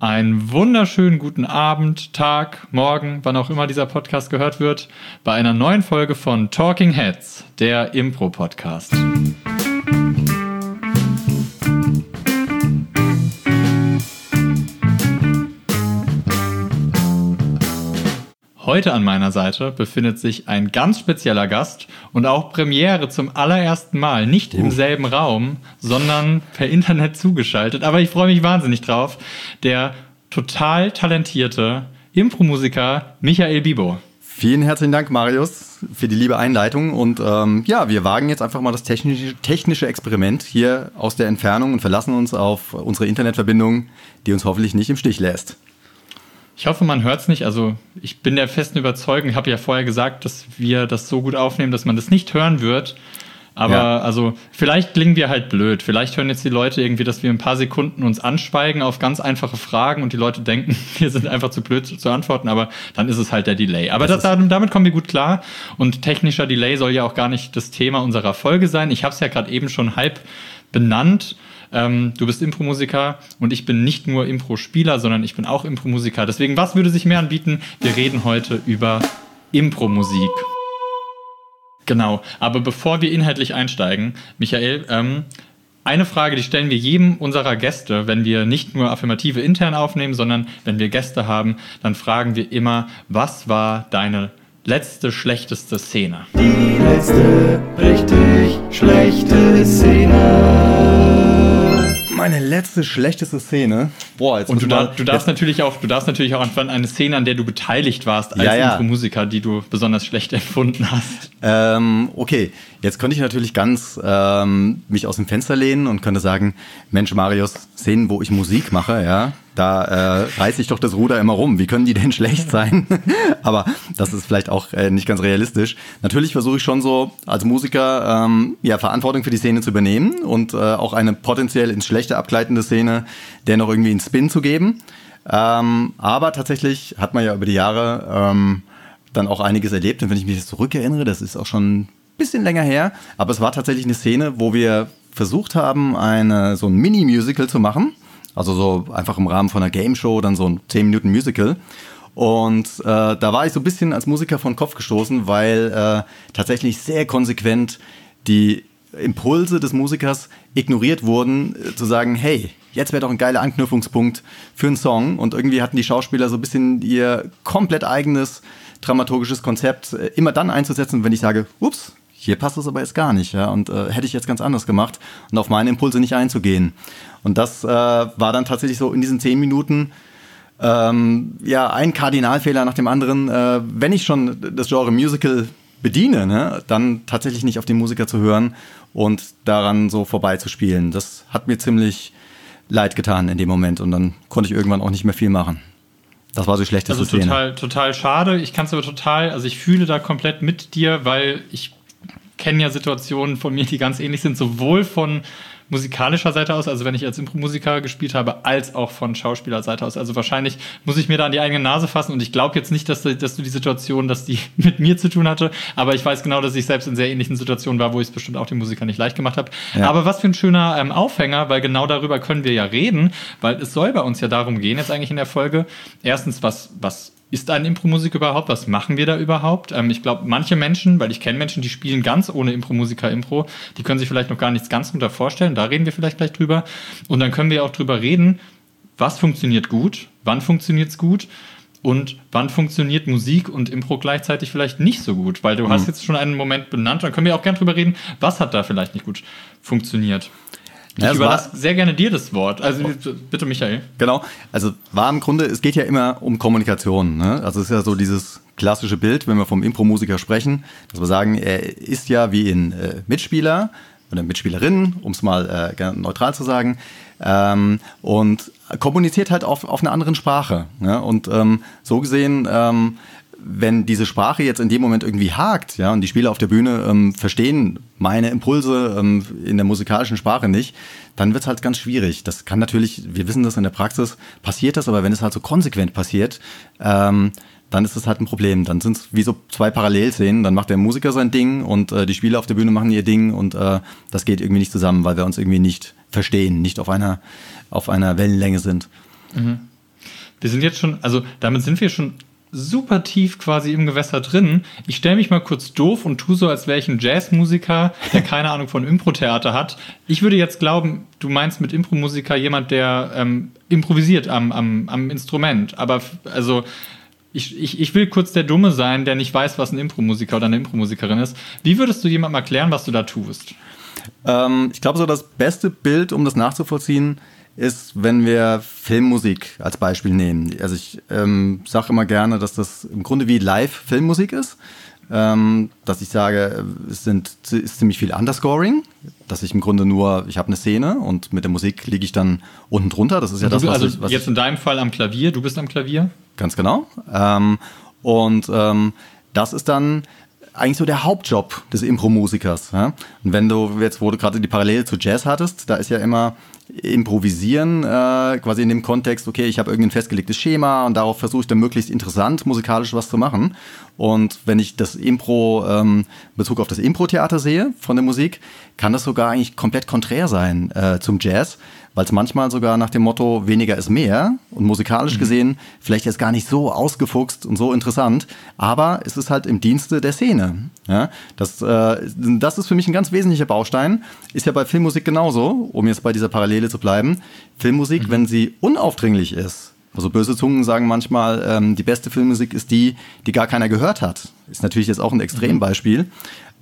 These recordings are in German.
Einen wunderschönen guten Abend, Tag, Morgen, wann auch immer dieser Podcast gehört wird, bei einer neuen Folge von Talking Heads, der Impro-Podcast. Heute an meiner Seite befindet sich ein ganz spezieller Gast und auch Premiere zum allerersten Mal, nicht im uh. selben Raum, sondern per Internet zugeschaltet. Aber ich freue mich wahnsinnig drauf. Der total talentierte Impro-Musiker Michael Bibo. Vielen herzlichen Dank, Marius, für die liebe Einleitung. Und ähm, ja, wir wagen jetzt einfach mal das technische, technische Experiment hier aus der Entfernung und verlassen uns auf unsere Internetverbindung, die uns hoffentlich nicht im Stich lässt. Ich hoffe, man hört es nicht. Also ich bin der festen Überzeugung, ich habe ja vorher gesagt, dass wir das so gut aufnehmen, dass man das nicht hören wird. Aber ja. also vielleicht klingen wir halt blöd. Vielleicht hören jetzt die Leute irgendwie, dass wir ein paar Sekunden uns anschweigen auf ganz einfache Fragen und die Leute denken, wir sind einfach zu blöd zu antworten, aber dann ist es halt der Delay. Aber das, das, damit kommen wir gut klar. Und technischer Delay soll ja auch gar nicht das Thema unserer Folge sein. Ich habe es ja gerade eben schon halb benannt. Ähm, du bist Impro-Musiker und ich bin nicht nur Impro-Spieler, sondern ich bin auch Impro-Musiker. Deswegen, was würde sich mehr anbieten? Wir reden heute über Impro-Musik. Genau, aber bevor wir inhaltlich einsteigen, Michael, ähm, eine Frage, die stellen wir jedem unserer Gäste, wenn wir nicht nur Affirmative intern aufnehmen, sondern wenn wir Gäste haben, dann fragen wir immer, was war deine letzte schlechteste Szene? Die letzte richtig schlechte Szene meine letzte schlechteste Szene. Boah, jetzt Und du, da, du darfst natürlich auch, du darfst natürlich auch an eine Szene, an der du beteiligt warst als ja, ja. Musiker, die du besonders schlecht empfunden hast. Ähm, okay, jetzt könnte ich natürlich ganz ähm, mich aus dem Fenster lehnen und könnte sagen, Mensch, Marius, Szenen, wo ich Musik mache, ja, da äh, reiße ich doch das Ruder immer rum. Wie können die denn schlecht sein? Aber das ist vielleicht auch äh, nicht ganz realistisch. Natürlich versuche ich schon so als Musiker ähm, ja Verantwortung für die Szene zu übernehmen und äh, auch eine potenziell ins Schlechte abgleitende Szene dennoch irgendwie einen Spin zu geben. Ähm, aber tatsächlich hat man ja über die Jahre ähm, dann auch einiges erlebt. Und wenn ich mich jetzt zurückerinnere, das ist auch schon ein bisschen länger her, aber es war tatsächlich eine Szene, wo wir versucht haben, eine, so ein Mini-Musical zu machen. Also so einfach im Rahmen von einer Game Show, dann so ein 10 Minuten Musical. Und äh, da war ich so ein bisschen als Musiker von Kopf gestoßen, weil äh, tatsächlich sehr konsequent die Impulse des Musikers ignoriert wurden, äh, zu sagen, hey, jetzt wäre doch ein geiler Anknüpfungspunkt für einen Song. Und irgendwie hatten die Schauspieler so ein bisschen ihr komplett eigenes dramaturgisches Konzept äh, immer dann einzusetzen, wenn ich sage, ups, hier passt es aber jetzt gar nicht, ja, und äh, hätte ich jetzt ganz anders gemacht und auf meine Impulse nicht einzugehen. Und das äh, war dann tatsächlich so in diesen zehn Minuten ähm, ja ein Kardinalfehler nach dem anderen. Äh, wenn ich schon das Genre Musical bediene, ne, dann tatsächlich nicht auf den Musiker zu hören und daran so vorbeizuspielen. Das hat mir ziemlich leid getan in dem Moment und dann konnte ich irgendwann auch nicht mehr viel machen. Das war so schlecht. Also total, total schade. Ich kann es aber total, also ich fühle da komplett mit dir, weil ich kenne ja Situationen von mir, die ganz ähnlich sind, sowohl von musikalischer Seite aus, also wenn ich als Impro-Musiker gespielt habe, als auch von Schauspielerseite aus. Also wahrscheinlich muss ich mir da an die eigene Nase fassen und ich glaube jetzt nicht, dass, dass du die Situation, dass die mit mir zu tun hatte, aber ich weiß genau, dass ich selbst in sehr ähnlichen Situationen war, wo ich es bestimmt auch den Musikern nicht leicht gemacht habe. Ja. Aber was für ein schöner ähm, Aufhänger, weil genau darüber können wir ja reden, weil es soll bei uns ja darum gehen, jetzt eigentlich in der Folge, erstens, was, was ist eine Impro-Musik überhaupt? Was machen wir da überhaupt? Ähm, ich glaube, manche Menschen, weil ich kenne Menschen, die spielen ganz ohne Impro-Musiker Impro, die können sich vielleicht noch gar nichts ganz darunter vorstellen. Da reden wir vielleicht gleich drüber. Und dann können wir auch drüber reden, was funktioniert gut, wann funktioniert es gut und wann funktioniert Musik und Impro gleichzeitig vielleicht nicht so gut. Weil du mhm. hast jetzt schon einen Moment benannt, dann können wir auch gerne drüber reden, was hat da vielleicht nicht gut funktioniert. Ich ja, überlasse sehr gerne dir das Wort. Also bitte, Michael. Genau. Also war im Grunde, es geht ja immer um Kommunikation. Ne? Also es ist ja so dieses klassische Bild, wenn wir vom Impro-Musiker sprechen, dass wir sagen, er ist ja wie ein äh, Mitspieler oder Mitspielerin, um es mal äh, neutral zu sagen, ähm, und kommuniziert halt auf, auf einer anderen Sprache. Ne? Und ähm, so gesehen ähm, wenn diese Sprache jetzt in dem Moment irgendwie hakt, ja, und die Spieler auf der Bühne ähm, verstehen meine Impulse ähm, in der musikalischen Sprache nicht, dann wird es halt ganz schwierig. Das kann natürlich, wir wissen das in der Praxis, passiert das, aber wenn es halt so konsequent passiert, ähm, dann ist es halt ein Problem. Dann sind es wie so zwei Parallelszenen. Dann macht der Musiker sein Ding und äh, die Spieler auf der Bühne machen ihr Ding und äh, das geht irgendwie nicht zusammen, weil wir uns irgendwie nicht verstehen, nicht auf einer, auf einer Wellenlänge sind. Mhm. wir sind jetzt schon, also damit sind wir schon super tief quasi im Gewässer drin. Ich stelle mich mal kurz doof und tue so, als wäre ich ein Jazzmusiker, der keine Ahnung von Impro-Theater hat. Ich würde jetzt glauben, du meinst mit Impro-Musiker jemand, der ähm, improvisiert am, am, am Instrument. Aber also ich, ich, ich will kurz der Dumme sein, der nicht weiß, was ein Impro-Musiker oder eine Impro-Musikerin ist. Wie würdest du jemandem erklären, was du da tust? Ähm, ich glaube, so das beste Bild, um das nachzuvollziehen, ist, wenn wir Filmmusik als Beispiel nehmen. Also ich ähm, sage immer gerne, dass das im Grunde wie Live-Filmmusik ist. Ähm, dass ich sage, es sind, ist ziemlich viel Underscoring, dass ich im Grunde nur, ich habe eine Szene und mit der Musik liege ich dann unten drunter. Das ist ja das, was, also ich, was jetzt in deinem Fall am Klavier, du bist am Klavier? Ganz genau. Ähm, und ähm, das ist dann eigentlich so der Hauptjob des Impro-Musikers. Ja? Und wenn du jetzt, wo du gerade die Parallele zu Jazz hattest, da ist ja immer improvisieren, äh, quasi in dem Kontext, okay, ich habe irgendein festgelegtes Schema und darauf versuche ich dann möglichst interessant musikalisch was zu machen. Und wenn ich das Impro, ähm, Bezug auf das Impro-Theater sehe von der Musik, kann das sogar eigentlich komplett konträr sein äh, zum Jazz, weil es manchmal sogar nach dem Motto weniger ist mehr und musikalisch mhm. gesehen vielleicht jetzt gar nicht so ausgefuchst und so interessant, aber es ist halt im Dienste der Szene. Ja, das, äh, das ist für mich ein ganz wesentlicher Baustein. Ist ja bei Filmmusik genauso, um jetzt bei dieser Parallele zu bleiben. Filmmusik, mhm. wenn sie unaufdringlich ist, also böse Zungen sagen manchmal, ähm, die beste Filmmusik ist die, die gar keiner gehört hat. Ist natürlich jetzt auch ein Extrembeispiel.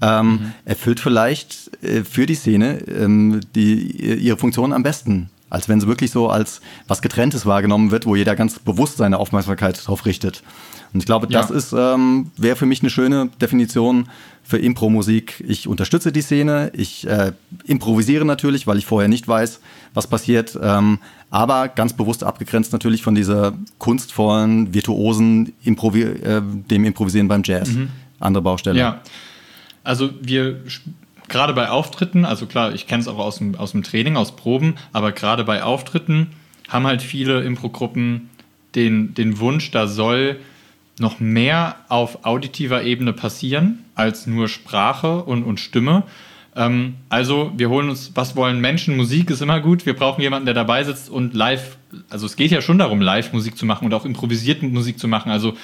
Ähm, mhm. Erfüllt vielleicht äh, für die Szene ähm, die, ihre Funktion am besten. Als wenn es wirklich so als was Getrenntes wahrgenommen wird, wo jeder ganz bewusst seine Aufmerksamkeit darauf richtet. Und ich glaube, das ja. ist ähm, wäre für mich eine schöne Definition für Impro-Musik. Ich unterstütze die Szene, ich äh, improvisiere natürlich, weil ich vorher nicht weiß, was passiert, ähm, aber ganz bewusst abgegrenzt natürlich von dieser kunstvollen, virtuosen Improvi äh, dem Improvisieren beim Jazz. Mhm. Andere Baustelle. Ja, also wir gerade bei Auftritten, also klar, ich kenne es auch aus dem, aus dem Training, aus Proben, aber gerade bei Auftritten haben halt viele Impro-Gruppen den, den Wunsch, da soll noch mehr auf auditiver Ebene passieren als nur Sprache und, und Stimme. Ähm, also wir holen uns, was wollen Menschen? Musik ist immer gut. Wir brauchen jemanden, der dabei sitzt und live, also es geht ja schon darum, live Musik zu machen und auch improvisierte Musik zu machen. Also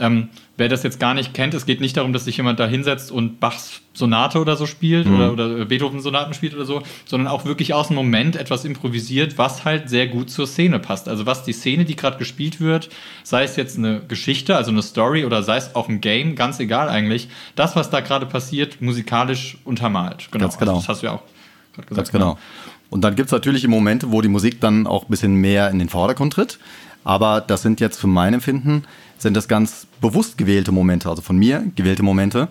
ähm, wer das jetzt gar nicht kennt, es geht nicht darum, dass sich jemand da hinsetzt und Bachs Sonate oder so spielt mhm. oder, oder Beethoven-Sonaten spielt oder so, sondern auch wirklich aus dem Moment etwas improvisiert, was halt sehr gut zur Szene passt. Also was die Szene, die gerade gespielt wird, sei es jetzt eine Geschichte, also eine Story oder sei es auch ein Game, ganz egal eigentlich, das, was da gerade passiert, musikalisch untermalt. Genau. Ganz genau. Also das hast du ja auch gerade gesagt. Ganz genau. Und dann gibt es natürlich Momente, wo die Musik dann auch ein bisschen mehr in den Vordergrund tritt. Aber das sind jetzt für mein Empfinden sind das ganz bewusst gewählte Momente, also von mir gewählte Momente,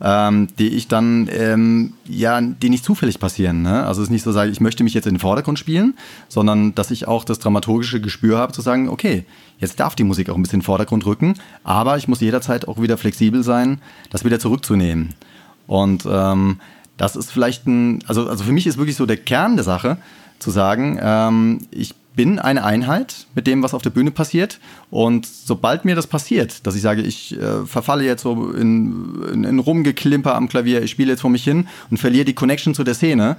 ähm, die ich dann, ähm, ja, die nicht zufällig passieren. Ne? Also es ist nicht so, sage ich möchte mich jetzt in den Vordergrund spielen, sondern dass ich auch das dramaturgische Gespür habe, zu sagen, okay, jetzt darf die Musik auch ein bisschen in den Vordergrund rücken, aber ich muss jederzeit auch wieder flexibel sein, das wieder zurückzunehmen. Und ähm, das ist vielleicht ein, also, also für mich ist wirklich so der Kern der Sache, zu sagen, ähm, ich bin eine Einheit mit dem, was auf der Bühne passiert. Und sobald mir das passiert, dass ich sage, ich äh, verfalle jetzt so in, in, in, Rumgeklimper am Klavier, ich spiele jetzt vor mich hin und verliere die Connection zu der Szene,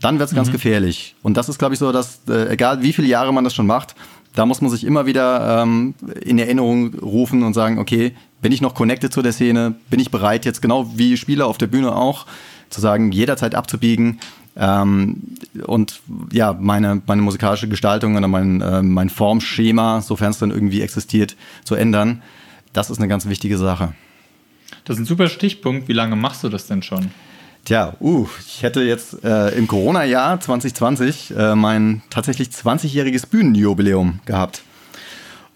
dann wird es mhm. ganz gefährlich. Und das ist, glaube ich, so, dass, äh, egal wie viele Jahre man das schon macht, da muss man sich immer wieder ähm, in Erinnerung rufen und sagen, okay, bin ich noch connected zu der Szene? Bin ich bereit, jetzt genau wie Spieler auf der Bühne auch, zu sagen, jederzeit abzubiegen? Ähm, und ja, meine, meine musikalische Gestaltung oder mein, äh, mein Formschema, sofern es dann irgendwie existiert, zu ändern, das ist eine ganz wichtige Sache. Das ist ein super Stichpunkt. Wie lange machst du das denn schon? Tja, uh, ich hätte jetzt äh, im Corona-Jahr 2020 äh, mein tatsächlich 20-jähriges Bühnenjubiläum gehabt.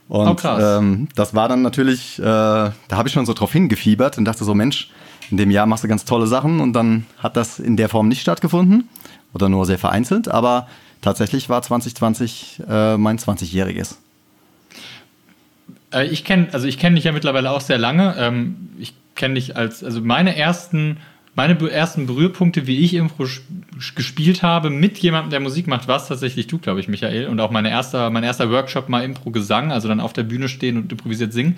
Und oh. Ähm, das war dann natürlich, äh, da habe ich schon so drauf hingefiebert und dachte so, Mensch, in dem Jahr machst du ganz tolle Sachen und dann hat das in der Form nicht stattgefunden oder nur sehr vereinzelt, aber tatsächlich war 2020 äh, mein 20-jähriges. Äh, ich kenne, also ich dich ja mittlerweile auch sehr lange. Ähm, ich kenne dich als, also meine ersten, meine ersten Berührpunkte, wie ich Impro gespielt habe mit jemandem, der Musik macht, war es tatsächlich du, glaube ich, Michael. Und auch meine erste, mein erster Workshop mal Impro-Gesang, also dann auf der Bühne stehen und improvisiert singen.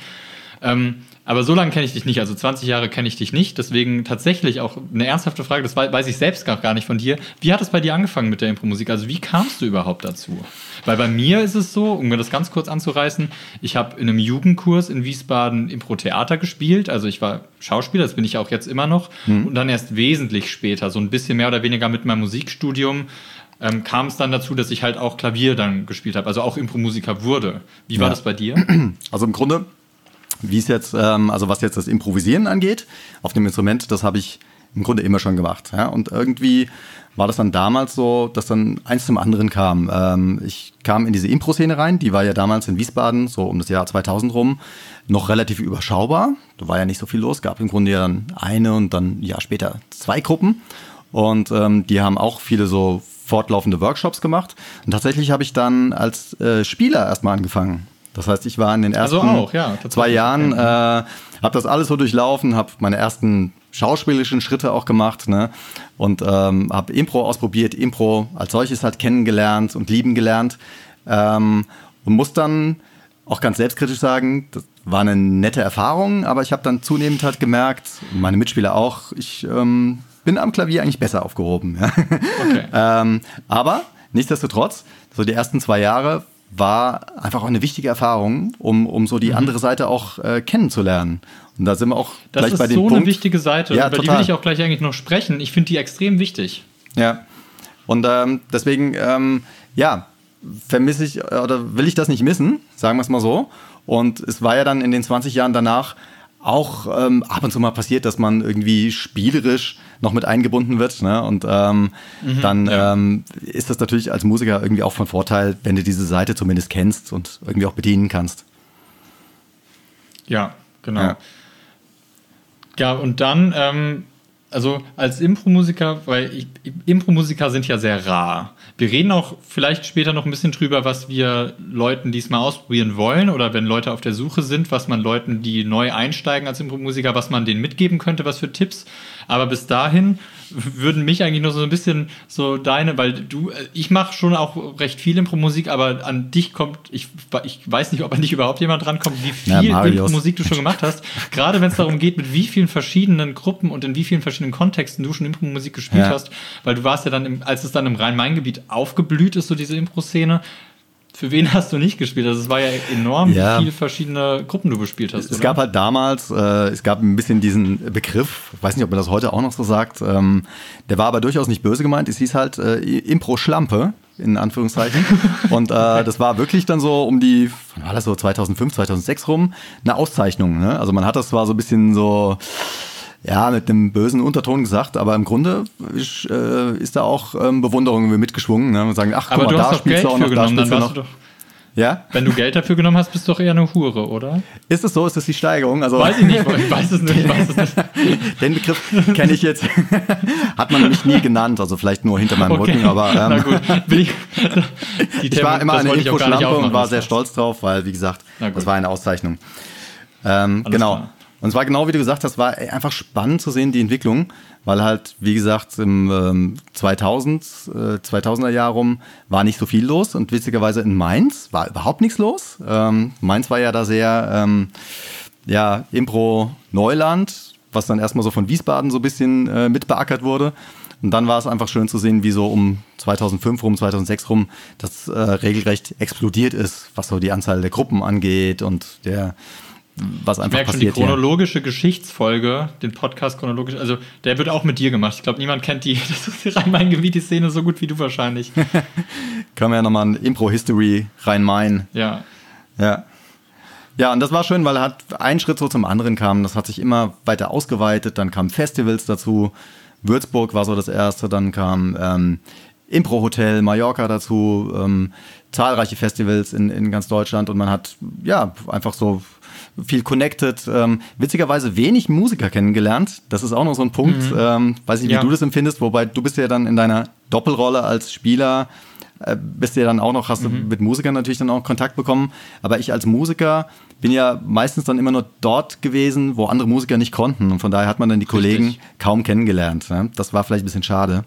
Ähm, aber so lange kenne ich dich nicht, also 20 Jahre kenne ich dich nicht. Deswegen tatsächlich auch eine ernsthafte Frage, das weiß ich selbst gar, nicht von dir. Wie hat es bei dir angefangen mit der Impro-Musik? Also wie kamst du überhaupt dazu? Weil bei mir ist es so, um mir das ganz kurz anzureißen, ich habe in einem Jugendkurs in Wiesbaden Impro-Theater gespielt. Also ich war Schauspieler, das bin ich auch jetzt immer noch. Mhm. Und dann erst wesentlich später, so ein bisschen mehr oder weniger mit meinem Musikstudium, ähm, kam es dann dazu, dass ich halt auch Klavier dann gespielt habe, also auch Impro-Musiker wurde. Wie war ja. das bei dir? Also im Grunde wie es jetzt, ähm, also was jetzt das Improvisieren angeht, auf dem Instrument, das habe ich im Grunde immer schon gemacht. Ja? Und irgendwie war das dann damals so, dass dann eins zum anderen kam. Ähm, ich kam in diese Impro-Szene rein, die war ja damals in Wiesbaden, so um das Jahr 2000 rum, noch relativ überschaubar. Da war ja nicht so viel los, gab im Grunde ja dann eine und dann ein Jahr später zwei Gruppen. Und ähm, die haben auch viele so fortlaufende Workshops gemacht. Und tatsächlich habe ich dann als äh, Spieler erstmal angefangen. Das heißt, ich war in den also ersten also auch, ja, zwei Jahren, äh, habe das alles so durchlaufen, habe meine ersten schauspielerischen Schritte auch gemacht ne? und ähm, habe Impro ausprobiert, Impro als solches halt kennengelernt und lieben gelernt ähm, und muss dann auch ganz selbstkritisch sagen, das war eine nette Erfahrung, aber ich habe dann zunehmend halt gemerkt, meine Mitspieler auch, ich ähm, bin am Klavier eigentlich besser aufgehoben. Ja? Okay. ähm, aber nichtsdestotrotz, so die ersten zwei Jahre war einfach auch eine wichtige Erfahrung, um, um so die mhm. andere Seite auch äh, kennenzulernen. Und da sind wir auch das gleich bei dem Punkt. Das ist so eine wichtige Seite, ja, über total. die will ich auch gleich eigentlich noch sprechen. Ich finde die extrem wichtig. Ja. Und ähm, deswegen, ähm, ja, vermisse ich oder will ich das nicht missen, sagen wir es mal so. Und es war ja dann in den 20 Jahren danach auch ähm, ab und zu mal passiert, dass man irgendwie spielerisch noch mit eingebunden wird. Ne? Und ähm, mhm, dann ja. ähm, ist das natürlich als Musiker irgendwie auch von Vorteil, wenn du diese Seite zumindest kennst und irgendwie auch bedienen kannst. Ja, genau. Ja, ja und dann, ähm, also als Impro-Musiker, weil Impro-Musiker sind ja sehr rar. Wir reden auch vielleicht später noch ein bisschen drüber, was wir Leuten diesmal ausprobieren wollen oder wenn Leute auf der Suche sind, was man Leuten, die neu einsteigen als Impro-Musiker, was man denen mitgeben könnte, was für Tipps. Aber bis dahin würden mich eigentlich nur so ein bisschen so deine, weil du, ich mache schon auch recht viel Impro-Musik, aber an dich kommt, ich, ich weiß nicht, ob an dich überhaupt jemand drankommt, wie viel ja, Impro-Musik du schon gemacht hast. Gerade wenn es darum geht, mit wie vielen verschiedenen Gruppen und in wie vielen verschiedenen Kontexten du schon Impro-Musik gespielt ja. hast, weil du warst ja dann, im, als es dann im Rhein-Main-Gebiet aufgeblüht ist, so diese Impro-Szene, für wen hast du nicht gespielt? Also es war ja enorm, ja. wie viele verschiedene Gruppen du bespielt hast. Es oder? gab halt damals, äh, es gab ein bisschen diesen Begriff, weiß nicht, ob man das heute auch noch so sagt, ähm, der war aber durchaus nicht böse gemeint. Es hieß halt äh, Impro-Schlampe, in Anführungszeichen. Und äh, das war wirklich dann so um die, war das so 2005, 2006 rum, eine Auszeichnung. Ne? Also man hat das zwar so ein bisschen so ja, mit einem bösen Unterton gesagt, aber im Grunde ist, äh, ist da auch ähm, Bewunderung mitgeschwungen. Ne? Und sagen, ach, guck aber mal, du da spielst du auch noch, da spielst du noch. Ja? Wenn du Geld dafür genommen hast, bist du doch eher eine Hure, oder? Ist es so? Ist das die Steigerung? Also weiß ich nicht, ich weiß es nicht. Ich weiß es nicht. Den Begriff kenne ich jetzt. Hat man nämlich nie genannt, also vielleicht nur hinter meinem okay. Rücken, aber ähm, Na gut. Ich, ich war immer eine Infoschlampe und war sehr stolz drauf, weil, wie gesagt, das war eine Auszeichnung. Ähm, genau. Klar. Und es war genau wie du gesagt hast, war einfach spannend zu sehen, die Entwicklung, weil halt, wie gesagt, im ähm, 2000, äh, 2000er Jahr rum war nicht so viel los und witzigerweise in Mainz war überhaupt nichts los. Ähm, Mainz war ja da sehr, ähm, ja, Impro-Neuland, was dann erstmal so von Wiesbaden so ein bisschen äh, mitbeackert wurde. Und dann war es einfach schön zu sehen, wie so um 2005 rum, 2006 rum das äh, regelrecht explodiert ist, was so die Anzahl der Gruppen angeht und der was einfach ich passiert. Schon die chronologische ja. Geschichtsfolge, den Podcast chronologisch, also der wird auch mit dir gemacht. Ich glaube, niemand kennt die, das ist die Rhein-Main-Gebiet, die Szene so gut wie du wahrscheinlich. Können wir ja nochmal ein Impro-History Rhein-Main. Ja. Ja. Ja, und das war schön, weil hat ein Schritt so zum anderen kam. Das hat sich immer weiter ausgeweitet. Dann kamen Festivals dazu. Würzburg war so das erste. Dann kam ähm, Impro Hotel Mallorca dazu. Ähm, zahlreiche Festivals in, in ganz Deutschland. Und man hat ja einfach so viel connected. Ähm, witzigerweise wenig Musiker kennengelernt. Das ist auch noch so ein Punkt. Mhm. Ähm, weiß nicht, wie ja. du das empfindest, wobei du bist ja dann in deiner Doppelrolle als Spieler äh, bist ja dann auch noch, hast du mhm. mit Musikern natürlich dann auch Kontakt bekommen. Aber ich als Musiker bin ja meistens dann immer nur dort gewesen, wo andere Musiker nicht konnten. Und von daher hat man dann die Richtig. Kollegen kaum kennengelernt. Ne? Das war vielleicht ein bisschen schade.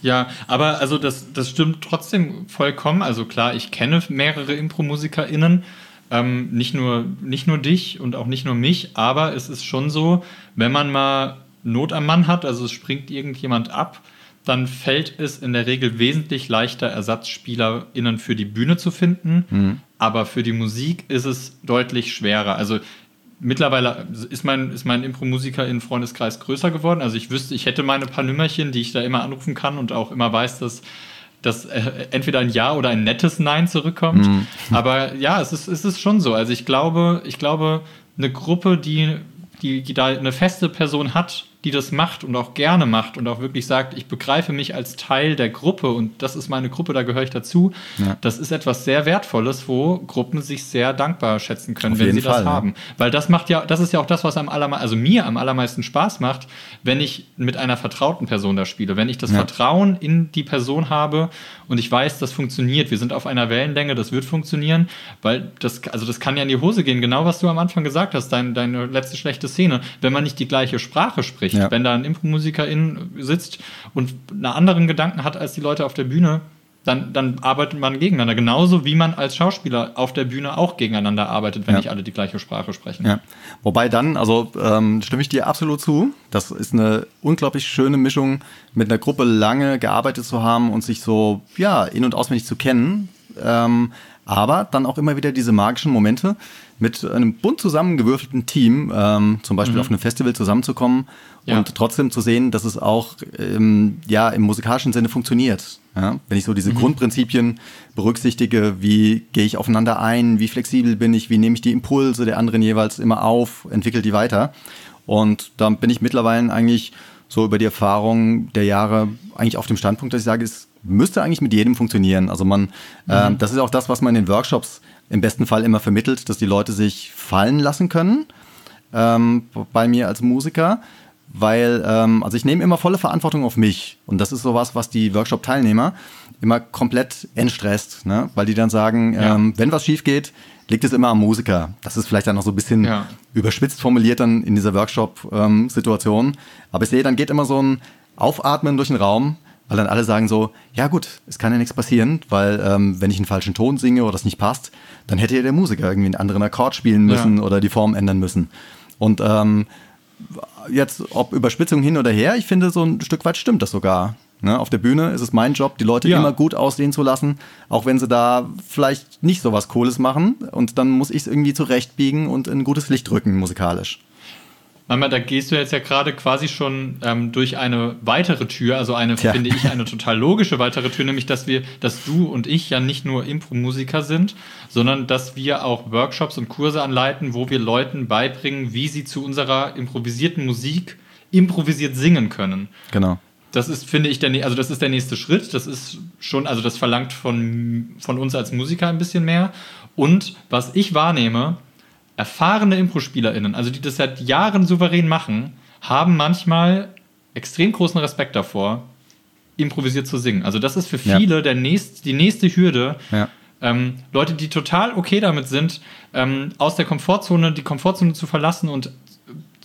Ja, aber also das, das stimmt trotzdem vollkommen. Also klar, ich kenne mehrere Impro-MusikerInnen, Ähm, nicht, nur, nicht nur dich und auch nicht nur mich, aber es ist schon so, wenn man mal Not am Mann hat, also es springt irgendjemand ab, dann fällt es in der Regel wesentlich leichter, ErsatzspielerInnen für die Bühne zu finden. Mhm. Aber für die Musik ist es deutlich schwerer. Also mittlerweile ist mein, ist mein Impro-Musiker in Freundeskreis größer geworden. Also ich wüsste, ich hätte meine paar Nümmerchen, die ich da immer anrufen kann und auch immer weiß, dass dass äh, entweder ein Ja oder ein nettes Nein zurückkommt. Mhm. Aber ja, es ist, es ist schon so. Also ich glaube, ich glaube, eine Gruppe, die, die, die da eine feste Person hat, die das macht und auch gerne macht und auch wirklich sagt, ich begreife mich als Teil der Gruppe und das ist meine Gruppe, da gehöre ich dazu. Ja. Das ist etwas sehr Wertvolles, wo Gruppen sich sehr dankbar schätzen können, Auf wenn sie Fall, das haben. Weil das macht ja, das ist ja auch das, was am allermeisten, also mir am allermeisten Spaß macht, wenn ich mit einer vertrauten Person da spiele. Wenn ich das ja. Vertrauen in die Person habe und ich weiß, das funktioniert. Wir sind auf einer Wellenlänge, das wird funktionieren, weil das, also das kann ja in die Hose gehen. Genau was du am Anfang gesagt hast, dein, deine letzte schlechte Szene. Wenn man nicht die gleiche Sprache spricht, ja. wenn da ein Impro-Musikerin sitzt und einen anderen Gedanken hat als die Leute auf der Bühne, dann, dann arbeitet man gegeneinander. Genauso wie man als Schauspieler auf der Bühne auch gegeneinander arbeitet, wenn ja. nicht alle die gleiche Sprache sprechen. Ja. Wobei dann, also ähm, stimme ich dir absolut zu. Das ist eine unglaublich schöne Mischung, mit einer Gruppe lange gearbeitet zu haben und sich so, ja, in- und auswendig zu kennen. Ähm, aber dann auch immer wieder diese magischen Momente mit einem bunt zusammengewürfelten Team, ähm, zum Beispiel mhm. auf einem Festival zusammenzukommen ja. und trotzdem zu sehen, dass es auch ähm, ja, im musikalischen Sinne funktioniert. Ja? Wenn ich so diese mhm. Grundprinzipien berücksichtige, wie gehe ich aufeinander ein, wie flexibel bin ich, wie nehme ich die Impulse der anderen jeweils immer auf, entwickle die weiter. Und da bin ich mittlerweile eigentlich so über die Erfahrung der Jahre eigentlich auf dem Standpunkt, dass ich sage, es müsste eigentlich mit jedem funktionieren. Also man, mhm. äh, das ist auch das, was man in den Workshops im besten Fall immer vermittelt, dass die Leute sich fallen lassen können ähm, bei mir als Musiker. Weil, ähm, also ich nehme immer volle Verantwortung auf mich. Und das ist sowas, was die Workshop-Teilnehmer immer komplett entstresst, ne? weil die dann sagen, ja. ähm, wenn was schief geht, liegt es immer am Musiker. Das ist vielleicht dann noch so ein bisschen ja. überspitzt formuliert dann in dieser Workshop-Situation. Ähm, Aber ich sehe, dann geht immer so ein Aufatmen durch den Raum weil dann alle sagen so, ja gut, es kann ja nichts passieren, weil ähm, wenn ich einen falschen Ton singe oder das nicht passt, dann hätte ja der Musiker irgendwie einen anderen Akkord spielen müssen ja. oder die Form ändern müssen. Und ähm, jetzt, ob Überspitzung hin oder her, ich finde, so ein Stück weit stimmt das sogar. Ne? Auf der Bühne ist es mein Job, die Leute ja. immer gut aussehen zu lassen, auch wenn sie da vielleicht nicht so was Cooles machen. Und dann muss ich es irgendwie zurechtbiegen und in gutes Licht rücken, musikalisch. Mama, da gehst du jetzt ja gerade quasi schon ähm, durch eine weitere Tür, also eine, Tja. finde ich, eine total logische weitere Tür, nämlich dass wir, dass du und ich ja nicht nur Impro-Musiker sind, sondern dass wir auch Workshops und Kurse anleiten, wo wir Leuten beibringen, wie sie zu unserer improvisierten Musik improvisiert singen können. Genau. Das ist, finde ich, der, also das ist der nächste Schritt. Das ist schon, also das verlangt von, von uns als Musiker ein bisschen mehr. Und was ich wahrnehme, erfahrene Impro-SpielerInnen, also die das seit Jahren souverän machen, haben manchmal extrem großen Respekt davor, improvisiert zu singen. Also das ist für viele ja. der nächst, die nächste Hürde. Ja. Ähm, Leute, die total okay damit sind, ähm, aus der Komfortzone, die Komfortzone zu verlassen und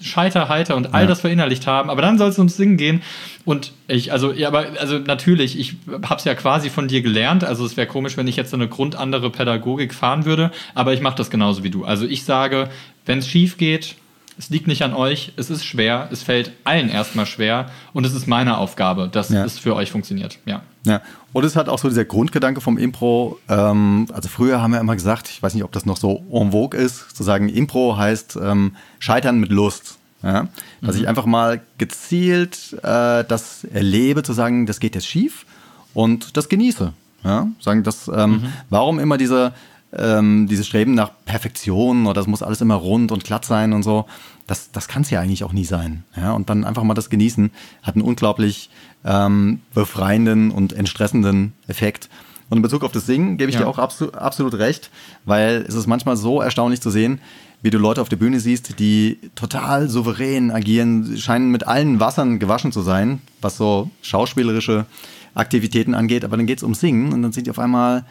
Scheiterheiter und all ja. das verinnerlicht haben, aber dann soll es ums Singen gehen. Und ich, also, ja, aber, also natürlich, ich habe es ja quasi von dir gelernt. Also es wäre komisch, wenn ich jetzt so eine grundandere Pädagogik fahren würde, aber ich mache das genauso wie du. Also ich sage, wenn es schief geht, es liegt nicht an euch, es ist schwer, es fällt allen erstmal schwer und es ist meine Aufgabe, dass ja. es für euch funktioniert. Ja. Ja, und es hat auch so dieser Grundgedanke vom Impro. Ähm, also früher haben wir immer gesagt, ich weiß nicht, ob das noch so en vogue ist, zu sagen, Impro heißt ähm, Scheitern mit Lust. Ja? Dass mhm. ich einfach mal gezielt äh, das erlebe, zu sagen, das geht jetzt schief und das genieße. Ja? Sagen, das, ähm, mhm. warum immer diese ähm, dieses Streben nach Perfektion oder das muss alles immer rund und glatt sein und so, das, das kann es ja eigentlich auch nie sein. Ja? Und dann einfach mal das Genießen hat einen unglaublich ähm, befreienden und entstressenden Effekt. Und in Bezug auf das Singen gebe ich ja. dir auch absol absolut recht, weil es ist manchmal so erstaunlich zu sehen, wie du Leute auf der Bühne siehst, die total souverän agieren, scheinen mit allen Wassern gewaschen zu sein, was so schauspielerische Aktivitäten angeht, aber dann geht es um Singen und dann sind die auf einmal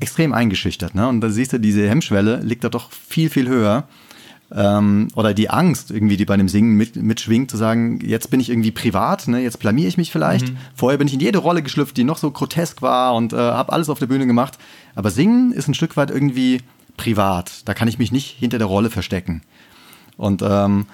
extrem eingeschüchtert. Ne? Und da siehst du, diese Hemmschwelle liegt da doch viel, viel höher. Ähm, oder die Angst irgendwie, die bei dem Singen mit, mitschwingt, zu sagen, jetzt bin ich irgendwie privat, ne? jetzt blamier ich mich vielleicht. Mhm. Vorher bin ich in jede Rolle geschlüpft, die noch so grotesk war und äh, habe alles auf der Bühne gemacht. Aber Singen ist ein Stück weit irgendwie privat. Da kann ich mich nicht hinter der Rolle verstecken. Und ähm,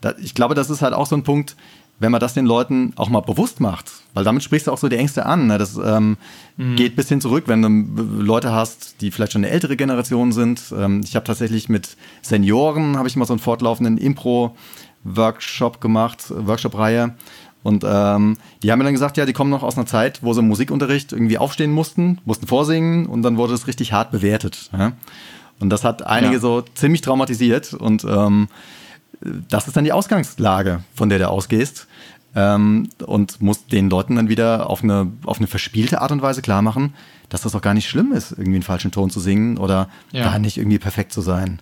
da, ich glaube, das ist halt auch so ein Punkt, wenn man das den Leuten auch mal bewusst macht, weil damit sprichst du auch so die Ängste an. Ne? Das ähm, mhm. geht bis hin zurück, wenn du Leute hast, die vielleicht schon eine ältere Generation sind. Ähm, ich habe tatsächlich mit Senioren, habe ich mal so einen fortlaufenden Impro-Workshop gemacht, Workshop-Reihe. Und ähm, die haben mir dann gesagt, ja, die kommen noch aus einer Zeit, wo sie im Musikunterricht irgendwie aufstehen mussten, mussten vorsingen und dann wurde es richtig hart bewertet. Ja? Und das hat einige ja. so ziemlich traumatisiert und ähm, das ist dann die Ausgangslage, von der du ausgehst. Ähm, und musst den Leuten dann wieder auf eine, auf eine verspielte Art und Weise klar machen, dass das auch gar nicht schlimm ist, irgendwie einen falschen Ton zu singen oder ja. gar nicht irgendwie perfekt zu sein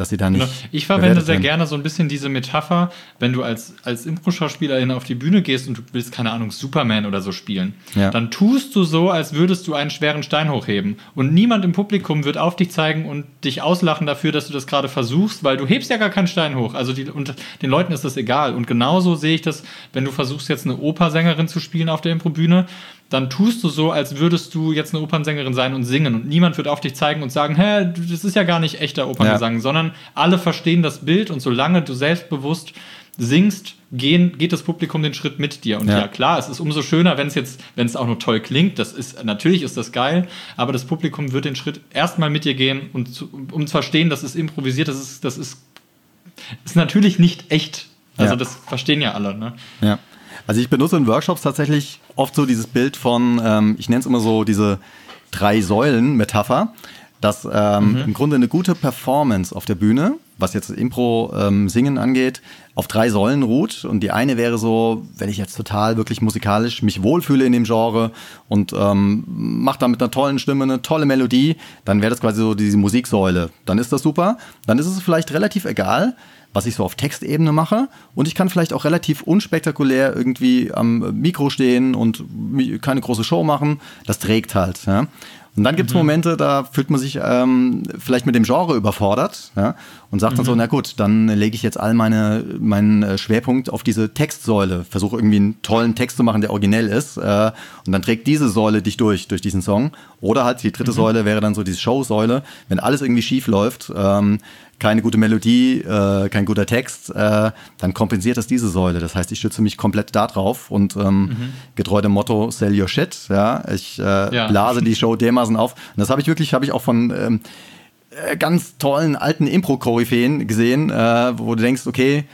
dass sie da nicht. Genau. Ich verwende sehr gerne so ein bisschen diese Metapher, wenn du als, als Impro-Schauspielerin auf die Bühne gehst und du willst, keine Ahnung, Superman oder so spielen, ja. dann tust du so, als würdest du einen schweren Stein hochheben. Und niemand im Publikum wird auf dich zeigen und dich auslachen dafür, dass du das gerade versuchst, weil du hebst ja gar keinen Stein hoch. Also die, und den Leuten ist das egal. Und genauso sehe ich das, wenn du versuchst, jetzt eine Opersängerin zu spielen auf der Impro-Bühne, dann tust du so, als würdest du jetzt eine Opernsängerin sein und singen. Und niemand wird auf dich zeigen und sagen, hä, das ist ja gar nicht echter Operngesang, ja. sondern alle verstehen das Bild und solange du selbstbewusst singst, gehen, geht das Publikum den Schritt mit dir. Und ja. ja, klar, es ist umso schöner, wenn es jetzt, wenn es auch nur toll klingt. Das ist, natürlich ist das geil, aber das Publikum wird den Schritt erstmal mit dir gehen und zu, um zu verstehen, das ist improvisiert, das ist, das ist, ist natürlich nicht echt. Also ja. das verstehen ja alle, ne? Ja. Also ich benutze in Workshops tatsächlich oft so dieses Bild von, ähm, ich nenne es immer so diese drei Säulen-Metapher, dass ähm, mhm. im Grunde eine gute Performance auf der Bühne, was jetzt Impro-Singen ähm, angeht, auf drei Säulen ruht. Und die eine wäre so, wenn ich jetzt total wirklich musikalisch mich wohlfühle in dem Genre und ähm, mache da mit einer tollen Stimme eine tolle Melodie, dann wäre das quasi so diese Musiksäule. Dann ist das super. Dann ist es vielleicht relativ egal, was ich so auf Textebene mache. Und ich kann vielleicht auch relativ unspektakulär irgendwie am Mikro stehen und keine große Show machen. Das trägt halt. Ja. Und dann gibt es mhm. Momente, da fühlt man sich ähm, vielleicht mit dem Genre überfordert ja, und sagt mhm. dann so, mhm. na gut, dann lege ich jetzt all meine, meinen äh, Schwerpunkt auf diese Textsäule, versuche irgendwie einen tollen Text zu machen, der originell ist äh, und dann trägt diese Säule dich durch, durch diesen Song. Oder halt die dritte mhm. Säule wäre dann so diese Showsäule, wenn alles irgendwie schief läuft, ähm, keine gute Melodie, äh, kein guter Text, äh, dann kompensiert das diese Säule. Das heißt, ich stütze mich komplett da drauf und ähm, mhm. getreu dem Motto Sell Your Shit, ja, ich äh, ja. blase die Show dermaßen auf. Und das habe ich wirklich, habe ich auch von ähm, äh, ganz tollen alten Impro-Koryphäen gesehen, äh, wo du denkst, okay,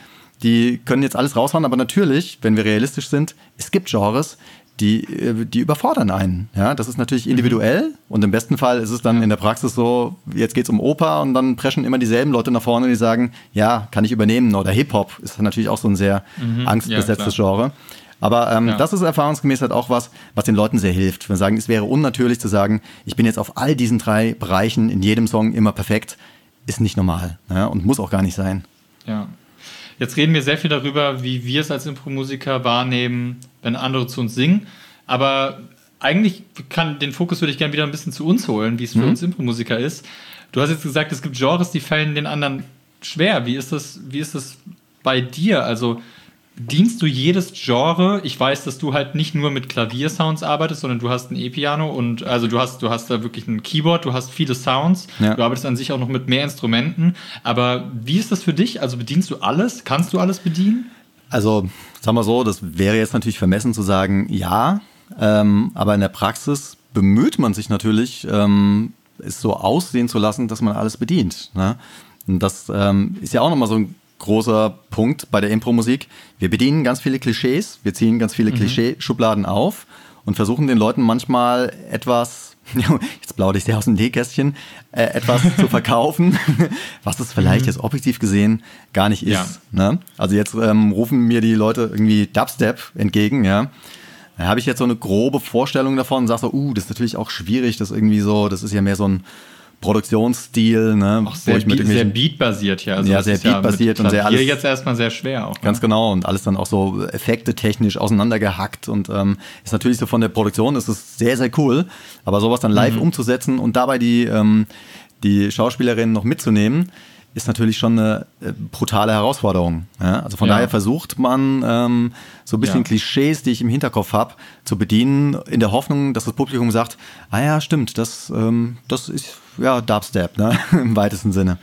die können jetzt alles raushauen, aber natürlich, wenn wir realistisch sind, es gibt Genres, die, äh, die überfordern einen. Ja, das ist natürlich individuell mhm. und im besten Fall ist es dann in der Praxis so, jetzt geht es um Oper und dann preschen immer dieselben Leute nach vorne, die sagen, ja, kann ich übernehmen. Oder Hip-Hop ist natürlich auch so ein sehr mhm. angstbesetztes ja, Genre. Aber ähm, ja. das ist erfahrungsgemäß halt auch was, was den Leuten sehr hilft. Wir sagen, es wäre unnatürlich zu sagen, ich bin jetzt auf all diesen drei Bereichen in jedem Song immer perfekt. Ist nicht normal ja, und muss auch gar nicht sein. Ja, Jetzt reden wir sehr viel darüber, wie wir es als Impro-Musiker wahrnehmen, wenn andere zu uns singen. Aber eigentlich kann den Fokus würde ich gerne wieder ein bisschen zu uns holen, wie es für mhm. uns Impro-Musiker ist. Du hast jetzt gesagt, es gibt Genres, die fallen den anderen schwer. Wie ist das, wie ist das bei dir? Also Dienst du jedes Genre? Ich weiß, dass du halt nicht nur mit Klaviersounds arbeitest, sondern du hast ein E-Piano und also du hast, du hast da wirklich ein Keyboard, du hast viele Sounds, ja. du arbeitest an sich auch noch mit mehr Instrumenten. Aber wie ist das für dich? Also bedienst du alles? Kannst du alles bedienen? Also, sagen wir so, das wäre jetzt natürlich vermessen zu sagen, ja, ähm, aber in der Praxis bemüht man sich natürlich, ähm, es so aussehen zu lassen, dass man alles bedient. Ne? Und das ähm, ist ja auch nochmal so ein großer Punkt bei der Impro-Musik. Wir bedienen ganz viele Klischees, wir ziehen ganz viele mhm. Klischeeschubladen auf und versuchen den Leuten manchmal etwas, jetzt plaudere ich sehr aus dem Nähkästchen, äh, etwas zu verkaufen, was es vielleicht mhm. jetzt objektiv gesehen gar nicht ist. Ja. Ne? Also jetzt ähm, rufen mir die Leute irgendwie Dubstep entgegen, ja. Da habe ich jetzt so eine grobe Vorstellung davon und sage so, uh, das ist natürlich auch schwierig, das irgendwie so, das ist ja mehr so ein Produktionsstil, ne? Auch sehr, Beat, sehr beatbasiert, ja. Also ja, sehr beatbasiert ja und sehr alles. Hier jetzt erstmal sehr schwer auch. Ganz ne? genau und alles dann auch so Effekte technisch auseinandergehackt und ähm, ist natürlich so von der Produktion ist es sehr, sehr cool, aber sowas dann live mhm. umzusetzen und dabei die, ähm, die Schauspielerinnen noch mitzunehmen, ist natürlich schon eine äh, brutale Herausforderung. Ja? Also von Ja. daher versucht man ähm, so ein bisschen Ja. Klischees, die ich im Hinterkopf habe, zu bedienen, in der Hoffnung, dass das Publikum sagt, ah ja, stimmt, das, ähm, das ist ja Dubstep, ne? im weitesten Sinne.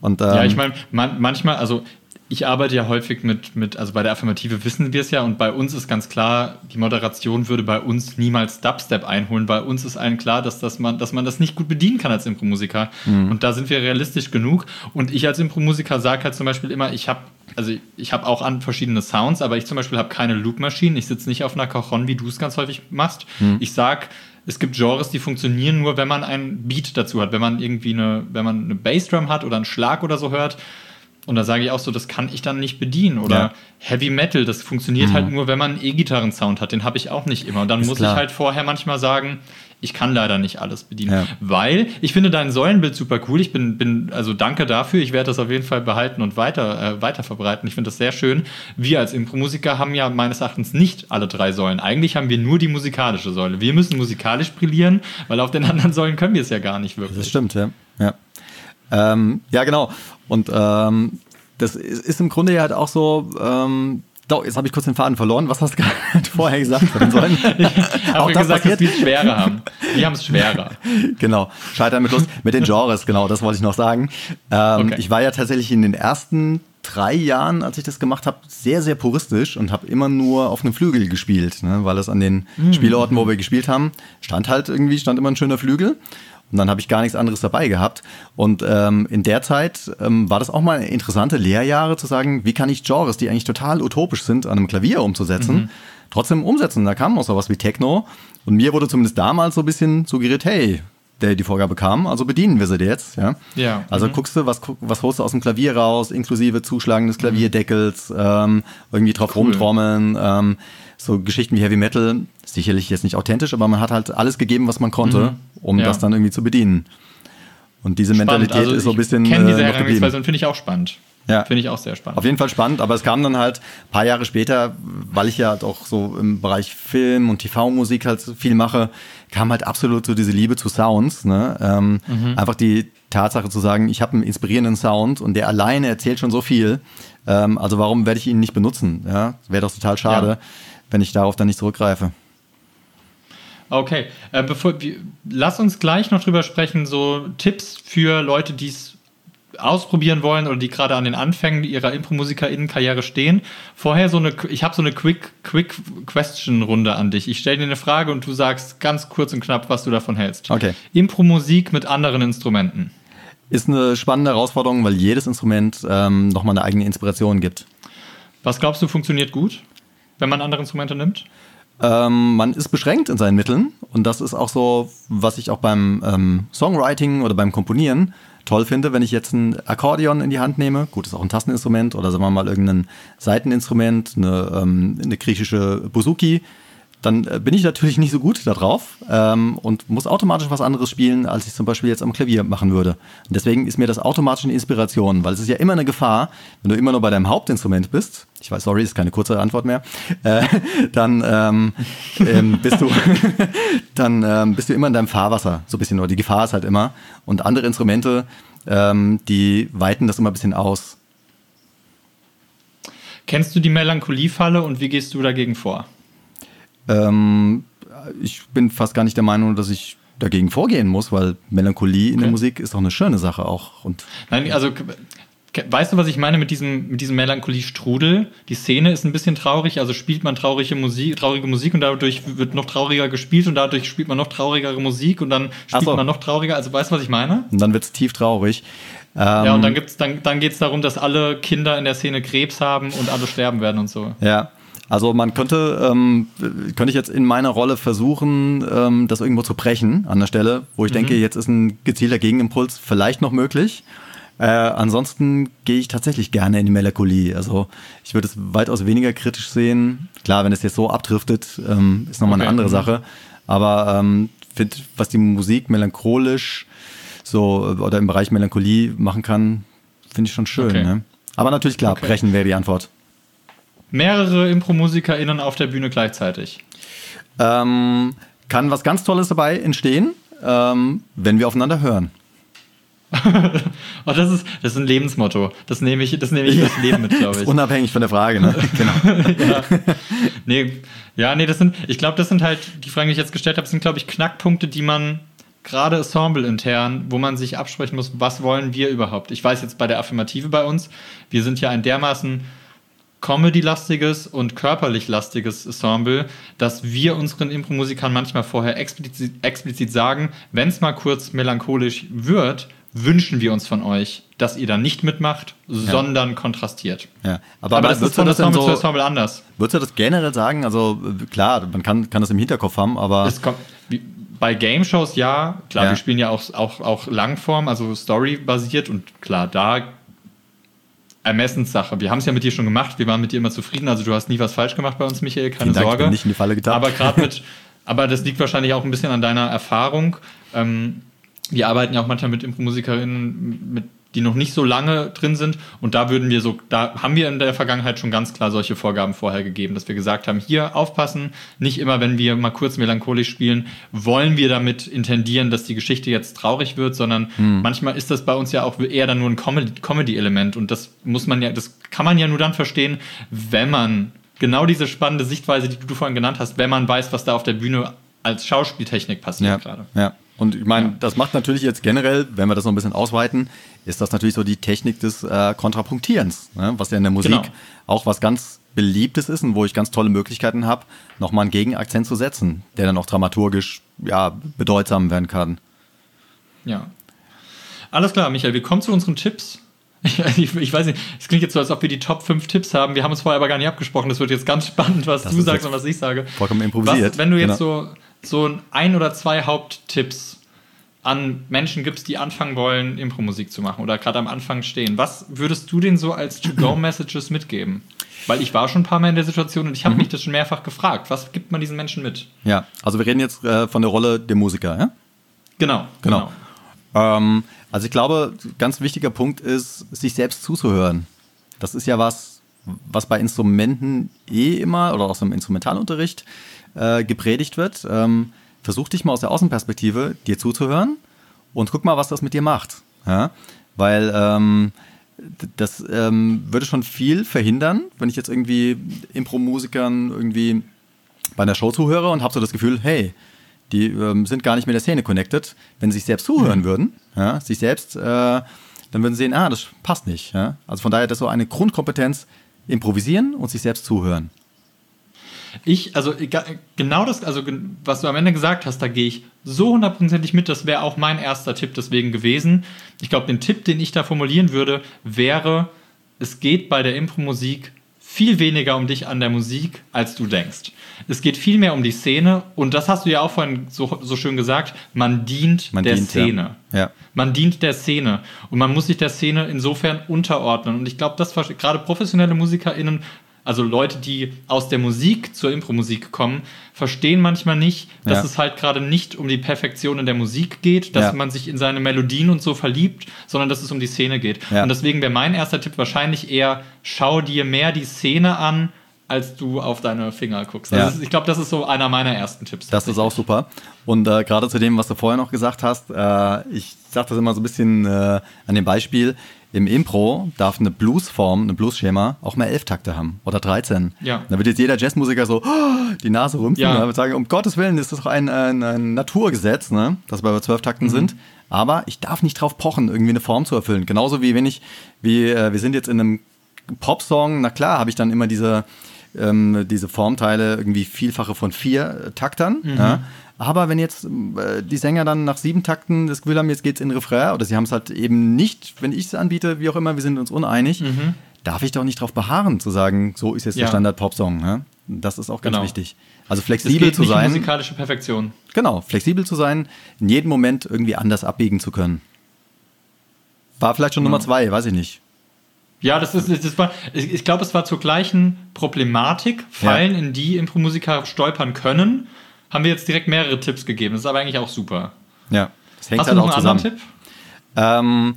Und, ähm, Ja, ich meine, man, manchmal, also ich arbeite ja häufig mit, mit, also bei der Affirmative wissen wir es ja und bei uns ist ganz klar, die Moderation würde bei uns niemals Dubstep einholen. Bei uns ist allen klar, dass, das man, dass man das nicht gut bedienen kann als Impromusiker. Und da sind wir realistisch genug. Und ich als Impromusiker sage halt zum Beispiel immer, ich habe also ich habe auch an verschiedene Sounds, aber ich zum Beispiel habe keine Loop-Maschinen. Ich sitze nicht auf einer Cajon, wie du es ganz häufig machst. Ich sag, es gibt Genres, die funktionieren nur, wenn man einen Beat dazu hat, wenn man irgendwie eine, wenn man eine Bassdrum hat oder einen Schlag oder so hört. Und da sage ich auch so, das kann ich dann nicht bedienen. Oder Ja. Heavy Metal, das funktioniert halt nur, wenn man einen E-Gitarren-Sound hat. Den habe ich auch nicht immer. Und dann Ist muss klar. ich halt vorher manchmal sagen, ich kann leider nicht alles bedienen. Ja. Weil ich finde dein Säulenbild super cool. Ich bin, bin also danke dafür. Ich werde das auf jeden Fall behalten und weiter, äh, weiter verbreiten. Ich finde das sehr schön. Wir als Impro-Musiker haben ja meines Erachtens nicht alle drei Säulen. Eigentlich haben wir nur die musikalische Säule. Wir müssen musikalisch brillieren, weil auf den anderen Säulen können wir es ja gar nicht wirklich. Das stimmt, ja. Ja, ähm, ja genau. Und ähm, das ist, ist im Grunde ja halt auch so. Ähm, doch, jetzt habe ich kurz den Faden verloren. Was hast du gerade vorher gesagt Säulen? Ich habe gesagt, dass die es schwerer haben. Die haben es schwerer. genau, Scheitern mit Lust. Mit den Genres, genau, das wollte ich noch sagen. Ähm, Okay. Ich war ja tatsächlich in den ersten drei Jahren, als ich das gemacht habe, sehr, sehr puristisch und habe immer nur auf einem Flügel gespielt, ne? weil es an den Hm. Spielorten, wo wir gespielt haben, stand halt irgendwie, stand immer ein schöner Flügel. Und dann habe ich gar nichts anderes dabei gehabt. Und ähm, in der Zeit ähm, war das auch mal interessante Lehrjahre zu sagen, wie kann ich Genres, die eigentlich total utopisch sind, an einem Klavier umzusetzen, Mhm. trotzdem umsetzen. Da kam auch sowas wie Techno. Und mir wurde zumindest damals so ein bisschen suggeriert, hey, der die Vorgabe kam, also bedienen wir sie dir jetzt. Ja. Ja. Also Mhm. guckst du, was, was holst du aus dem Klavier raus, inklusive Zuschlagen des Klavierdeckels, ähm, irgendwie drauf Cool. rumtrommeln, ähm, so Geschichten wie Heavy Metal, sicherlich jetzt nicht authentisch, aber man hat halt alles gegeben, was man konnte, um Ja. das dann irgendwie zu bedienen. Und diese Mentalität Also ist so ein bisschen. Ich kenne diese äh, Herangehensweise und finde ich auch spannend. Ja. Finde ich auch sehr spannend. Auf jeden Fall spannend, aber es kam dann halt ein paar Jahre später, weil ich ja doch so im Bereich Film und TV-Musik halt so viel mache, kam halt absolut so diese Liebe zu Sounds. Ne? Ähm, Mhm. Einfach die Tatsache zu sagen, ich habe einen inspirierenden Sound und der alleine erzählt schon so viel. Ähm, also warum werde ich ihn nicht benutzen? Ja? Wäre doch total schade, Ja. Wenn ich darauf dann nicht zurückgreife. Okay, äh, bevor lass uns gleich noch drüber sprechen, so Tipps für Leute, die es ausprobieren wollen oder die gerade an den Anfängen ihrer Impro-MusikerInnen-Karriere stehen. Vorher so eine, ich habe so eine Quick, Quick Question-Runde an dich. Ich stelle dir eine Frage und du sagst ganz kurz und knapp, was du davon hältst. Okay. Impro-Musik mit anderen Instrumenten. Ist eine spannende Herausforderung, weil jedes Instrument ähm, nochmal eine eigene Inspiration gibt. Was glaubst du funktioniert gut, wenn man andere Instrumente nimmt? Ähm, man ist beschränkt in seinen Mitteln und das ist auch so, was ich auch beim ähm, Songwriting oder beim Komponieren toll finde, wenn ich jetzt ein Akkordeon in die Hand nehme, gut, ist auch ein Tasteninstrument oder sagen wir mal irgendein Saiteninstrument, eine, ähm, eine griechische Bouzouki, dann äh, bin ich natürlich nicht so gut da drauf ähm, und muss automatisch was anderes spielen, als ich zum Beispiel jetzt am Klavier machen würde. Und deswegen ist mir das automatisch eine Inspiration, weil es ist ja immer eine Gefahr, wenn du immer nur bei deinem Hauptinstrument bist, ich weiß, sorry, ist keine kurze Antwort mehr, äh, dann ähm, ähm, bist du dann ähm, bist du immer in deinem Fahrwasser, so ein bisschen, oder die Gefahr ist halt immer. Und andere Instrumente, ähm, die weiten das immer ein bisschen aus. Kennst du die Melancholiefalle und wie gehst du dagegen vor? Ähm, ich bin fast gar nicht der Meinung, dass ich dagegen vorgehen muss, weil Melancholie in der Okay. Musik ist doch eine schöne Sache auch. Und Nein, also weißt du, was ich meine mit diesem, mit diesem Melancholie-Strudel? Die Szene ist ein bisschen traurig, also spielt man traurige Musik, traurige Musik und dadurch wird noch trauriger gespielt und dadurch spielt man noch traurigere Musik und dann spielt so. man noch trauriger. Also weißt du, was ich meine? und dann wird es tief traurig. Ähm, Ja, und dann gibt's, dann, dann geht es darum, dass alle Kinder in der Szene Krebs haben und alle sterben werden und so. Ja, also man könnte, ähm, könnte ich jetzt in meiner Rolle versuchen, ähm, das irgendwo zu brechen an der Stelle, wo ich denke, jetzt ist ein gezielter Gegenimpuls vielleicht noch möglich. Äh, ansonsten gehe ich tatsächlich gerne in die Melancholie. Also ich würde es weitaus weniger kritisch sehen. Klar, wenn es jetzt so abdriftet, ähm, ist nochmal Okay, eine andere mhm. Sache. Aber ähm, finde, was die Musik melancholisch so oder im Bereich Melancholie machen kann, finde ich schon schön. Okay. Ne? Aber natürlich klar, Okay. brechen wäre die Antwort. Mehrere Impro-MusikerInnen auf der Bühne gleichzeitig. ähm, kann was ganz Tolles dabei entstehen, ähm, wenn wir aufeinander hören. Oh, das ist, das ist ein Lebensmotto. Das nehme ich, das nehme ich fürs Leben mit, glaube ich. Unabhängig von der Frage, ne? genau. ja. Nee, ja, nee, das sind, ich glaube, das sind halt, die Fragen, die ich jetzt gestellt habe, sind, glaube ich, Knackpunkte, die man gerade Ensemble intern, wo man sich absprechen muss, was wollen wir überhaupt? Ich weiß jetzt bei der Affirmative bei uns, wir sind ja ein dermaßen Comedy-lastiges und körperlich lastiges Ensemble, dass wir unseren Impro-Musikern manchmal vorher explizit, explizit sagen, wenn es mal kurz melancholisch wird, wünschen wir uns von euch, dass ihr dann nicht mitmacht, sondern kontrastiert. Ja. Aber, aber das ist von das Ensemble so, zu Ensemble anders. Würdest du das generell sagen? Also klar, man kann, kann das im Hinterkopf haben, aber Es kommt, wie, bei Game Shows ja, klar, Ja. wir spielen ja auch, auch, auch Langform, also Story-basiert und klar, da Ermessenssache. Wir haben es ja mit dir schon gemacht, wir waren mit dir immer zufrieden, also du hast nie was falsch gemacht bei uns, Michael, keine Dank, ich Sorge. bin nicht in die Falle getappt. Aber gerade mit, aber das liegt wahrscheinlich auch ein bisschen an deiner Erfahrung. Ähm, wir arbeiten ja auch manchmal mit Impro-Musikerinnen, mit, die noch nicht so lange drin sind. Und da würden wir so, da haben wir in der Vergangenheit schon ganz klar solche Vorgaben vorher gegeben, dass wir gesagt haben, hier aufpassen, nicht immer, wenn wir mal kurz melancholisch spielen, wollen wir damit intendieren, dass die Geschichte jetzt traurig wird, sondern manchmal ist das bei uns ja auch eher dann nur ein Comedy- Comedy-Element. Und das muss man ja, das kann man ja nur dann verstehen, wenn man genau diese spannende Sichtweise, die du vorhin genannt hast, wenn man weiß, was da auf der Bühne als Schauspieltechnik passiert ja, gerade. ja. Und ich meine, Ja. das macht natürlich jetzt generell, wenn wir das noch ein bisschen ausweiten, ist das natürlich so die Technik des äh, Kontrapunktierens, ne? was ja in der Musik Genau. auch was ganz Beliebtes ist und wo ich ganz tolle Möglichkeiten habe, nochmal einen Gegenakzent zu setzen, der dann auch dramaturgisch ja, bedeutsam werden kann. Ja. Alles klar, Michael, wir kommen zu unseren Tipps. Ich, ich weiß nicht, es klingt jetzt so, als ob wir die Top 5 Tipps haben. Wir haben uns vorher aber gar nicht abgesprochen. Das wird jetzt ganz spannend, was Das du sagst und was ich sage. vollkommen improvisiert. Was, wenn du jetzt Genau. so, so ein oder zwei Haupttipps an Menschen gibst, die anfangen wollen, Impro-Musik zu machen oder gerade am Anfang stehen, was würdest du denen so als To-Go-Messages mitgeben? Weil ich war schon ein paar Mal in der Situation und ich Mhm. habe mich das schon mehrfach gefragt. Was gibt man diesen Menschen mit? Ja, also wir reden jetzt äh, von der Rolle der Musiker, ja? Genau, Genau. Ähm, also ich glaube, ganz wichtiger Punkt ist, sich selbst zuzuhören. Das ist ja was, was bei Instrumenten eh immer oder aus dem Instrumentalunterricht äh, gepredigt wird. Ähm, versuch dich mal aus der Außenperspektive dir zuzuhören und guck mal, was das mit dir macht. Ja? Weil ähm, das ähm, würde schon viel verhindern, wenn ich jetzt irgendwie Impro-Musikern irgendwie bei einer Show zuhöre und habe so das Gefühl, hey, die ähm, sind gar nicht mit der Szene connected. Wenn sie sich selbst zuhören würden, ja, sich selbst, äh, dann würden sie sehen, ah, das passt nicht. Ja? Also von daher, das ist so eine Grundkompetenz, improvisieren und sich selbst zuhören. Ich, also genau das, also was du am Ende gesagt hast, da gehe ich so hundertprozentig mit. Das wäre auch mein erster Tipp deswegen gewesen. Ich glaube, den Tipp, den ich da formulieren würde, wäre, es geht bei der Impro-Musik viel weniger um dich an der Musik, als du denkst. Es geht viel mehr um die Szene und das hast du ja auch vorhin so, so schön gesagt, man dient Man der dient, ja. Szene. Ja. Man dient der Szene und man muss sich der Szene insofern unterordnen. Und ich glaube, ver- gerade professionelle MusikerInnen, also Leute, die aus der Musik zur Impromusik kommen, verstehen manchmal nicht, dass Ja. es halt gerade nicht um die Perfektion in der Musik geht, dass Ja. man sich in seine Melodien und so verliebt, sondern dass es um die Szene geht. Ja. Und deswegen wäre mein erster Tipp wahrscheinlich eher, schau dir mehr die Szene an, als du auf deine Finger guckst. Also Ja. ich glaube, das ist so einer meiner ersten Tipps. Das ist auch super. Und äh, gerade zu dem, was du vorher noch gesagt hast, äh, ich sage das immer so ein bisschen äh, an dem Beispiel. Im Impro darf eine Bluesform, eine Bluesschema auch mal elf Takte haben oder 13. Ja. Da wird jetzt jeder Jazzmusiker so "Oh", die Nase rümpfen Ja. ja. und sagen, um Gottes Willen ist das doch ein, ein, ein Naturgesetz, ne? dass wir bei zwölf Takten Mhm. sind. Aber ich darf nicht drauf pochen, irgendwie eine Form zu erfüllen. Genauso wie wenn ich, wie äh, wir sind jetzt in einem Popsong, na klar, habe ich dann immer diese, ähm, diese Formteile, irgendwie Vielfache von vier äh, Taktern. Ja. Aber wenn jetzt äh, die Sänger dann nach sieben Takten das Gefühl haben, jetzt geht's in Refrain, oder sie haben es halt eben nicht, wenn ich es anbiete, wie auch immer, wir sind uns uneinig, darf ich doch nicht darauf beharren, zu sagen, so ist jetzt Ja. der Standard-Popsong. Ja. Das ist auch ganz Genau. wichtig. Also flexibel zu sein. musikalische Perfektion. Genau, flexibel zu sein, in jedem Moment irgendwie anders abbiegen zu können. War vielleicht schon Nummer zwei, weiß ich nicht. Ja, das ist, das war, ich, ich glaube, es war zur gleichen Problematik, Fallen, Ja. in die Impromusiker stolpern können. Haben wir jetzt direkt mehrere Tipps gegeben. Das ist aber eigentlich auch super. Ja, das hängt Hast halt du noch auch einen zusammen. Tipp? Ähm,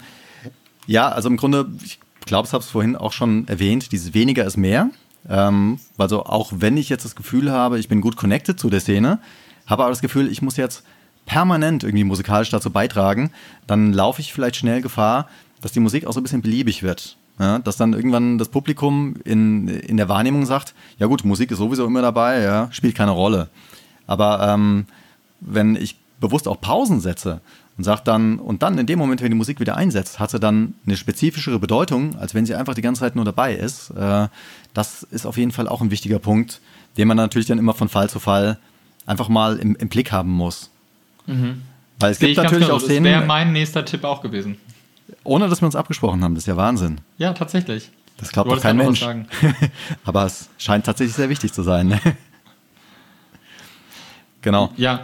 ja, also im Grunde, ich glaube, ich habe es vorhin auch schon erwähnt, dieses weniger ist mehr. Ähm, also auch wenn ich jetzt das Gefühl habe, ich bin gut connected zu der Szene, habe aber das Gefühl, ich muss jetzt permanent irgendwie musikalisch dazu beitragen, dann laufe ich vielleicht schnell Gefahr, dass die Musik auch so ein bisschen beliebig wird. Ja, dass dann irgendwann das Publikum in, in der Wahrnehmung sagt, ja gut, Musik ist sowieso immer dabei, ja, spielt keine Rolle. Aber ähm, wenn ich bewusst auch Pausen setze und sage dann, und dann in dem Moment, wenn die Musik wieder einsetzt, hat sie dann eine spezifischere Bedeutung, als wenn sie einfach die ganze Zeit nur dabei ist. Äh, das ist auf jeden Fall auch ein wichtiger Punkt, den man natürlich dann immer von Fall zu Fall einfach mal im, im Blick haben muss. Mhm. Weil es Sehe gibt natürlich genau. auch Das wäre Szenen, mein nächster Tipp auch gewesen. ohne dass wir uns abgesprochen haben, das ist ja Wahnsinn. Ja, tatsächlich. Das glaubt doch kein Mensch. Aber es scheint tatsächlich sehr wichtig zu sein. Ne? Genau. Ja,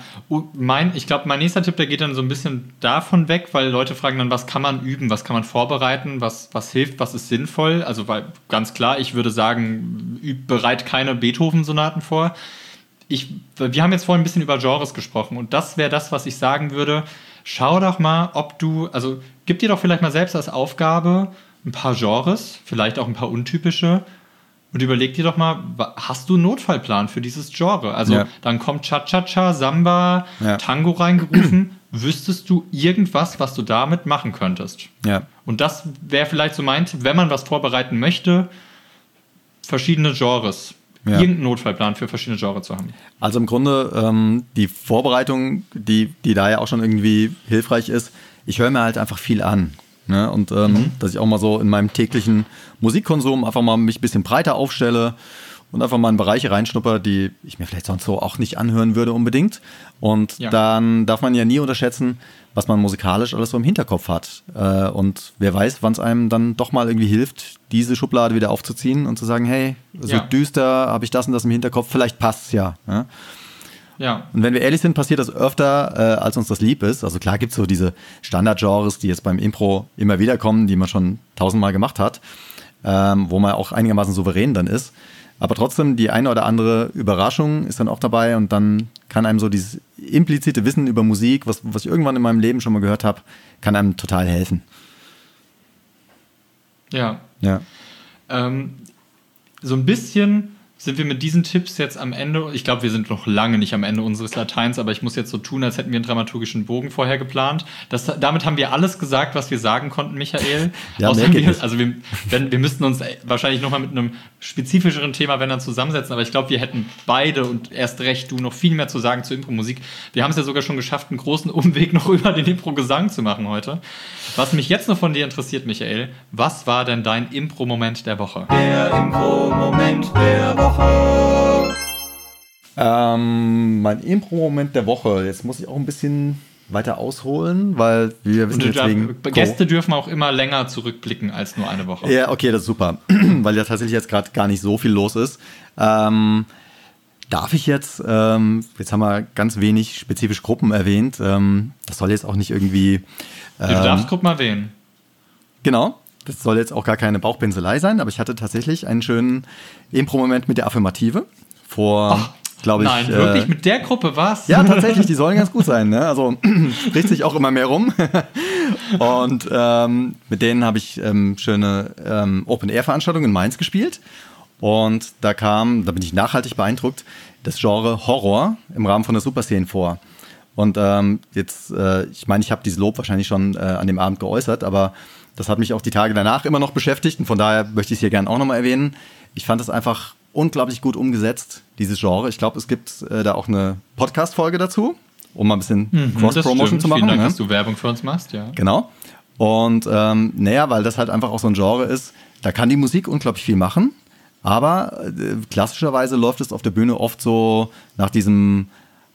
mein, ich glaube, mein nächster Tipp, der geht dann so ein bisschen davon weg, weil Leute fragen dann, was kann man üben, was kann man vorbereiten, was, was hilft, was ist sinnvoll. Also, weil ganz klar, ich würde sagen, üb bereit keine Beethoven-Sonaten vor. Ich, wir haben jetzt vorhin ein bisschen über Genres gesprochen und das wäre das, was ich sagen würde. Schau doch mal, ob du, also gib dir doch vielleicht mal selbst als Aufgabe ein paar Genres, vielleicht auch ein paar untypische und überleg dir doch mal, hast du einen Notfallplan für dieses Genre? Also Ja. dann kommt Cha-Cha-Cha, Samba, Ja. Tango reingerufen. Wüsstest du irgendwas, was du damit machen könntest? Ja. Und das wäre vielleicht so mein Tipp, wenn man was vorbereiten möchte, verschiedene Genres. Ja. Irgendeinen Notfallplan für verschiedene Genres zu haben. Also im Grunde ähm, die Vorbereitung, die, die da ja auch schon irgendwie hilfreich ist, ich höre mir halt einfach viel an. Ne? Und ähm, dass ich auch mal so in meinem täglichen Musikkonsum einfach mal mich ein bisschen breiter aufstelle und einfach mal in Bereiche reinschnupper, die ich mir vielleicht sonst so auch nicht anhören würde unbedingt. Und Ja. dann darf man ja nie unterschätzen, was man musikalisch alles so im Hinterkopf hat. Äh, und wer weiß, wann es einem dann doch mal irgendwie hilft, diese Schublade wieder aufzuziehen und zu sagen, hey, so Ja. düster habe ich das und das im Hinterkopf, vielleicht passt's ja. Ja, Und wenn wir ehrlich sind, passiert das öfter, äh, als uns das lieb ist. Also klar gibt es so diese Standardgenres, die jetzt beim Impro immer wieder kommen, die man schon tausendmal gemacht hat, ähm, wo man auch einigermaßen souverän dann ist. Aber trotzdem, die eine oder andere Überraschung ist dann auch dabei und dann kann einem so dieses implizite Wissen über Musik, was, was ich irgendwann in meinem Leben schon mal gehört habe, kann einem total helfen. ja. Ja. Ähm, so ein bisschen sind wir mit diesen Tipps jetzt am Ende. Ich glaube, wir sind noch lange nicht am Ende unseres Lateins, aber ich muss jetzt so tun, als hätten wir einen dramaturgischen Bogen vorher geplant. Das, damit haben wir alles gesagt, was wir sagen konnten, Michael. Ja, Außer wir, also wir, wenn, wir müssten uns wahrscheinlich nochmal mit einem spezifischeren Thema, wenn dann zusammensetzen, aber ich glaube, wir hätten beide und erst recht du noch viel mehr zu sagen zur Impro-Musik. Wir haben es ja sogar schon geschafft, einen großen Umweg noch über den Impro-Gesang zu machen heute. Was mich jetzt noch von dir interessiert, Michael, was war denn dein Impro-Moment der Woche? Der Impro-Moment der Woche. Ähm, mein Impro-Moment der Woche. Jetzt muss ich auch ein bisschen weiter ausholen, weil wir wissen jetzt wegen Gäste dürfen auch immer länger zurückblicken als nur eine Woche. Ja, okay, das ist super, weil ja tatsächlich jetzt gerade gar nicht so viel los ist. Ähm, darf ich jetzt, ähm, jetzt haben wir ganz wenig spezifische Gruppen erwähnt, ähm, das soll jetzt auch nicht irgendwie, du darfst ähm, Gruppen erwähnen. genau, das soll jetzt auch gar keine Bauchpinselei sein, aber ich hatte tatsächlich einen schönen Impro-Moment mit der Affirmative vor, glaube ich, Nein, äh, wirklich mit der Gruppe was? ja, tatsächlich, die sollen ganz gut sein. Ne? Also spricht sich auch immer mehr rum. Und ähm, mit denen habe ich ähm, schöne ähm, Open-Air-Veranstaltungen in Mainz gespielt. Und da kam, da bin ich nachhaltig beeindruckt, das Genre Horror im Rahmen von der Superszene vor. Und ähm, jetzt, äh, ich meine, ich habe dieses Lob wahrscheinlich schon äh, an dem Abend geäußert, aber das hat mich auch die Tage danach immer noch beschäftigt und von daher möchte ich es hier gerne auch nochmal erwähnen. Ich fand es einfach unglaublich gut umgesetzt, dieses Genre. Ich glaube, es gibt äh, da auch eine Podcast-Folge dazu, um mal ein bisschen Mhm, das Cross-Promotion zu machen. Vielen Dank, ne? dass du Werbung für uns machst, ja. Genau. Und ähm, naja, weil das halt einfach auch so ein Genre ist, da kann die Musik unglaublich viel machen, aber äh, klassischerweise läuft es auf der Bühne oft so nach diesem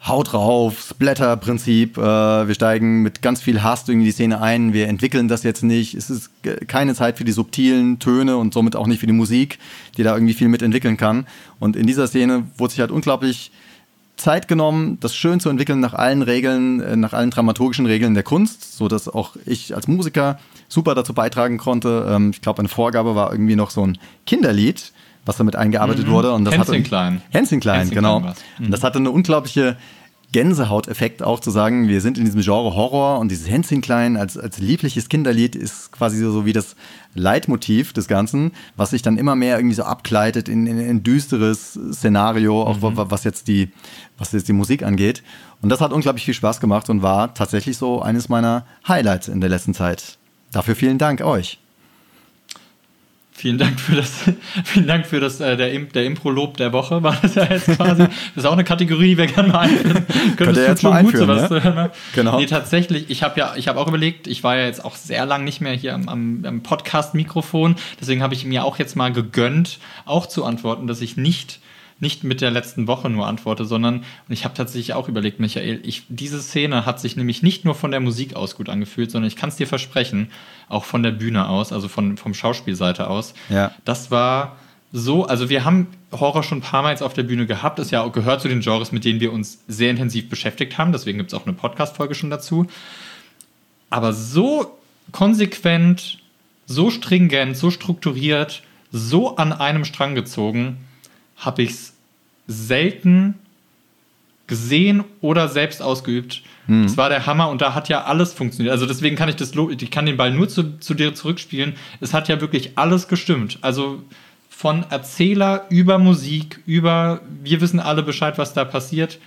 Haut drauf, Splatter-Prinzip, äh, wir steigen mit ganz viel Hass in die Szene ein, wir entwickeln das jetzt nicht, es ist keine Zeit für die subtilen Töne und somit auch nicht für die Musik, die da irgendwie viel mitentwickeln kann. Und in dieser Szene wurde sich halt unglaublich Zeit genommen, das schön zu entwickeln nach allen Regeln, äh, nach allen dramaturgischen Regeln der Kunst, so dass auch ich als Musiker super dazu beitragen konnte. Ähm, ich glaube, eine Vorgabe war irgendwie noch so ein Kinderlied, was damit eingearbeitet wurde. Und das hatte, Klein. Hänschen Klein, Hänschen genau. Klein. Mhm. Und das hatte eine unglaubliche Gänsehauteffekt auch zu sagen, wir sind in diesem Genre Horror und dieses Hänschen klein als, als liebliches Kinderlied ist quasi so, wie das Leitmotiv des Ganzen, was sich dann immer mehr irgendwie so abgleitet in, in ein düsteres Szenario, auch mhm. was jetzt die, was jetzt die Musik angeht. Und das hat unglaublich viel Spaß gemacht und war tatsächlich so eines meiner Highlights in der letzten Zeit. Dafür vielen Dank euch. Vielen Dank für das, vielen Dank für das, äh, der, der Impro-Lob der Woche war das ja jetzt quasi. Das ist auch eine Kategorie, die wir gerne mal einführen. Könnt ihr jetzt mal einführen, gut, sowas, ja? ne? Genau. Nee, tatsächlich, ich habe ja, ich habe auch überlegt, ich war ja jetzt auch sehr lang nicht mehr hier am, am, am Podcast-Mikrofon, deswegen habe ich mir auch jetzt mal gegönnt, auch zu antworten, dass ich nicht nicht mit der letzten Woche nur antworte, sondern und ich habe tatsächlich auch überlegt, Michael, ich, diese Szene hat sich nämlich nicht nur von der Musik aus gut angefühlt, sondern ich kann es dir versprechen, auch von der Bühne aus, also von, vom Schauspielseite aus. Ja. Das war so, also wir haben Horror schon ein paar Mal jetzt auf der Bühne gehabt. Das ja auch gehört zu den Genres, mit denen wir uns sehr intensiv beschäftigt haben. Deswegen gibt es auch eine Podcast-Folge schon dazu. Aber so konsequent, so stringent, so strukturiert, so an einem Strang gezogen, habe ich es selten gesehen oder selbst ausgeübt. Mhm. Das war der Hammer und da hat ja alles funktioniert. Also deswegen kann ich das, ich kann den Ball nur zu, zu dir zurückspielen. Es hat ja wirklich alles gestimmt. Also von Erzähler über Musik, über wir wissen alle Bescheid, was da passiert.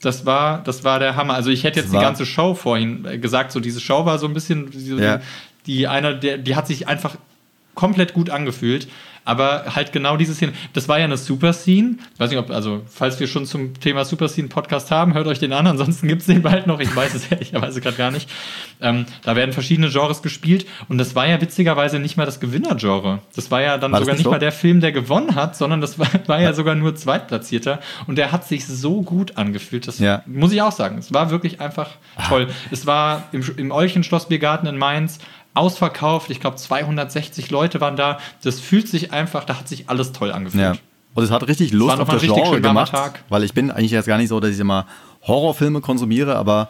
Das war, das war der Hammer. Also ich hätte jetzt die ganze Show vorhin äh, gesagt, so diese Show war so ein bisschen, die, ja. die einer, der, die hat sich einfach komplett gut angefühlt. Aber halt genau diese Szene, das war ja eine Super Scene. Ich weiß nicht, ob, also, falls wir schon zum Thema Super Scene Podcast haben, hört euch den an. Ansonsten gibt es den bald noch. Ich weiß es ehrlicherweise gerade gar nicht. Ähm, da werden verschiedene Genres gespielt. Und das war ja witzigerweise nicht mal das Gewinnergenre. Das war ja dann war sogar nicht so? mal der Film, der gewonnen hat, sondern das war, war ja sogar nur Zweitplatzierter. Und der hat sich so gut angefühlt. Das ja. muss ich auch sagen. Es war wirklich einfach ah. toll. Es war im, im Olchen Schlossbiergarten in Mainz ausverkauft. Ich glaube, 260 Leute waren da. Das fühlt sich einfach, da hat sich alles toll angefühlt. Ja. Und es hat richtig Lust auf das Genre gemacht, Tag. weil ich bin eigentlich jetzt gar nicht so, dass ich immer Horrorfilme konsumiere, aber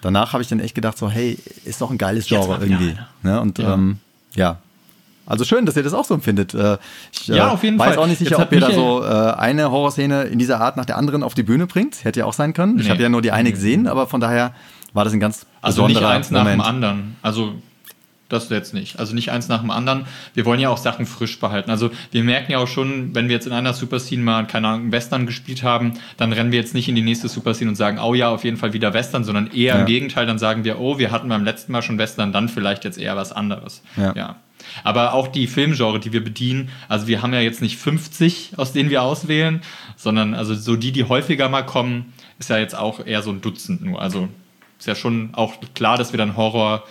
danach habe ich dann echt gedacht so, hey, ist doch ein geiles Genre irgendwie. Ne? Und ja. Ähm, ja. Also schön, dass ihr das auch so empfindet. Äh, ich ja, auf jeden weiß Fall. auch nicht sicher, ob ihr da so äh, eine Horrorszene in dieser Art nach der anderen auf die Bühne bringt. Hätte ja auch sein können. Nee. Ich habe ja nur die eine gesehen, aber von daher war das ein ganz also besonderer Also nicht eins Moment. nach dem anderen. Also das jetzt nicht. Also nicht eins nach dem anderen. Wir wollen ja auch Sachen frisch behalten. Also wir merken ja auch schon, wenn wir jetzt in einer Super Scene mal, keine Ahnung, Western gespielt haben, dann rennen wir jetzt nicht in die nächste Super Scene und sagen, oh ja, auf jeden Fall wieder Western, sondern eher ja. im Gegenteil, dann sagen wir, oh, wir hatten beim letzten Mal schon Western, dann vielleicht jetzt eher was anderes. Ja. ja. Aber auch die Filmgenre, die wir bedienen, also wir haben ja jetzt nicht 50, aus denen wir auswählen, sondern also so die, die häufiger mal kommen, ist ja jetzt auch eher so ein Dutzend nur. Also ist ja schon auch klar, dass wir dann Horror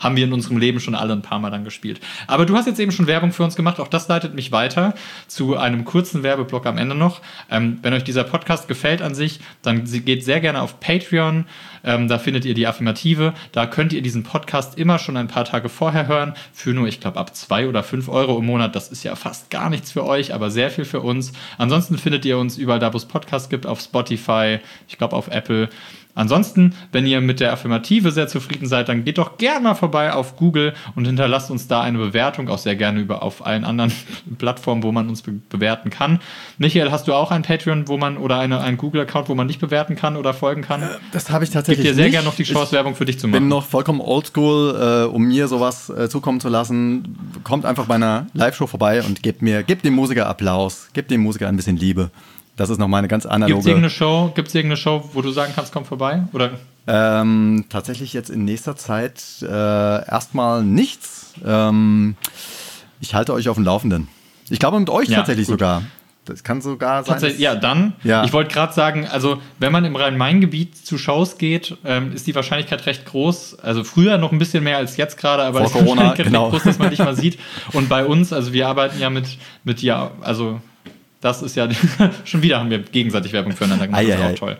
haben wir in unserem Leben schon alle ein paar Mal dann gespielt. Aber du hast jetzt eben schon Werbung für uns gemacht. Auch das leitet mich weiter zu einem kurzen Werbeblock am Ende noch. Ähm, wenn euch dieser Podcast gefällt an sich, dann geht sehr gerne auf Patreon. Ähm, da findet ihr die Affirmative. Da könnt ihr diesen Podcast immer schon ein paar Tage vorher hören. Für nur, ich glaube, ab zwei oder fünf Euro im Monat. Das ist ja fast gar nichts für euch, aber sehr viel für uns. Ansonsten findet ihr uns überall da, wo es Podcasts gibt, auf Spotify, ich glaube auf Apple. Ansonsten, wenn ihr mit der Affirmative sehr zufrieden seid, dann geht doch gerne mal vorbei auf Google und hinterlasst uns da eine Bewertung, auch sehr gerne über auf allen anderen Plattformen, wo man uns be bewerten kann. Michael, hast du auch ein Patreon, wo man oder eine, einen Google-Account, wo man nicht bewerten kann oder folgen kann? Äh, das habe ich tatsächlich. Gib dir sehr gerne noch die Chance, ich Werbung für dich zu machen. Ich bin noch vollkommen oldschool, äh, um mir sowas äh, zukommen zu lassen. Kommt einfach bei einer Live-Show vorbei und gebt mir, gebt dem Musiker Applaus, gebt dem Musiker ein bisschen Liebe. Das ist nochmal eine ganz analoge... Gibt es irgendeine Show, gibt's irgendeine Show, wo du sagen kannst, komm vorbei? Oder? Ähm, tatsächlich jetzt in nächster Zeit äh, erstmal nichts. Ähm, ich halte euch auf dem Laufenden. Ich glaube mit euch ja, tatsächlich gut. sogar. Das kann sogar sein. Ja, dann. Ja. Ich wollte gerade sagen, also wenn man im Rhein-Main-Gebiet zu Shows geht, ähm, ist die Wahrscheinlichkeit recht groß. Also früher noch ein bisschen mehr als jetzt gerade, aber Vor Corona, genau. groß, dass man dich mal sieht. Und bei uns, also wir arbeiten ja mit, mit ja, also das ist ja schon wieder haben wir gegenseitig Werbung füreinander gemacht. das ist auch toll.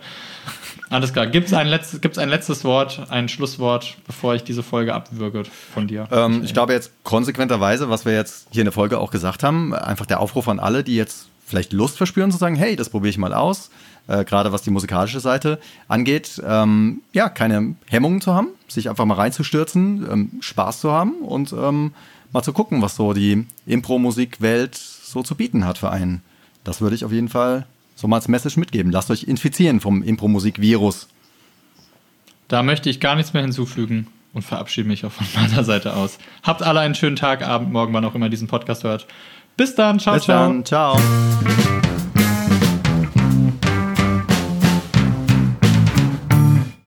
Alles klar. Gibt es ein, letztes, gibt's ein letztes Wort, ein Schlusswort, bevor ich diese Folge abwürge von dir? Ähm, ich glaube jetzt konsequenterweise, was wir jetzt hier in der Folge auch gesagt haben, einfach der Aufruf an alle, die jetzt vielleicht Lust verspüren zu sagen, hey, das probiere ich mal aus. Äh, gerade was die musikalische Seite angeht, ähm, ja, keine Hemmungen zu haben, sich einfach mal reinzustürzen, ähm, Spaß zu haben und ähm, mal zu gucken, was so die Impro-Musikwelt so zu bieten hat für einen. Das würde ich auf jeden Fall so mal als Message mitgeben. Lasst euch infizieren vom Impro-Musik-Virus. Da möchte ich gar nichts mehr hinzufügen und verabschiede mich auch von meiner Seite aus. Habt alle einen schönen Tag, Abend, Morgen, wann auch immer diesen Podcast hört. Bis dann, ciao, Bis ciao. dann, ciao.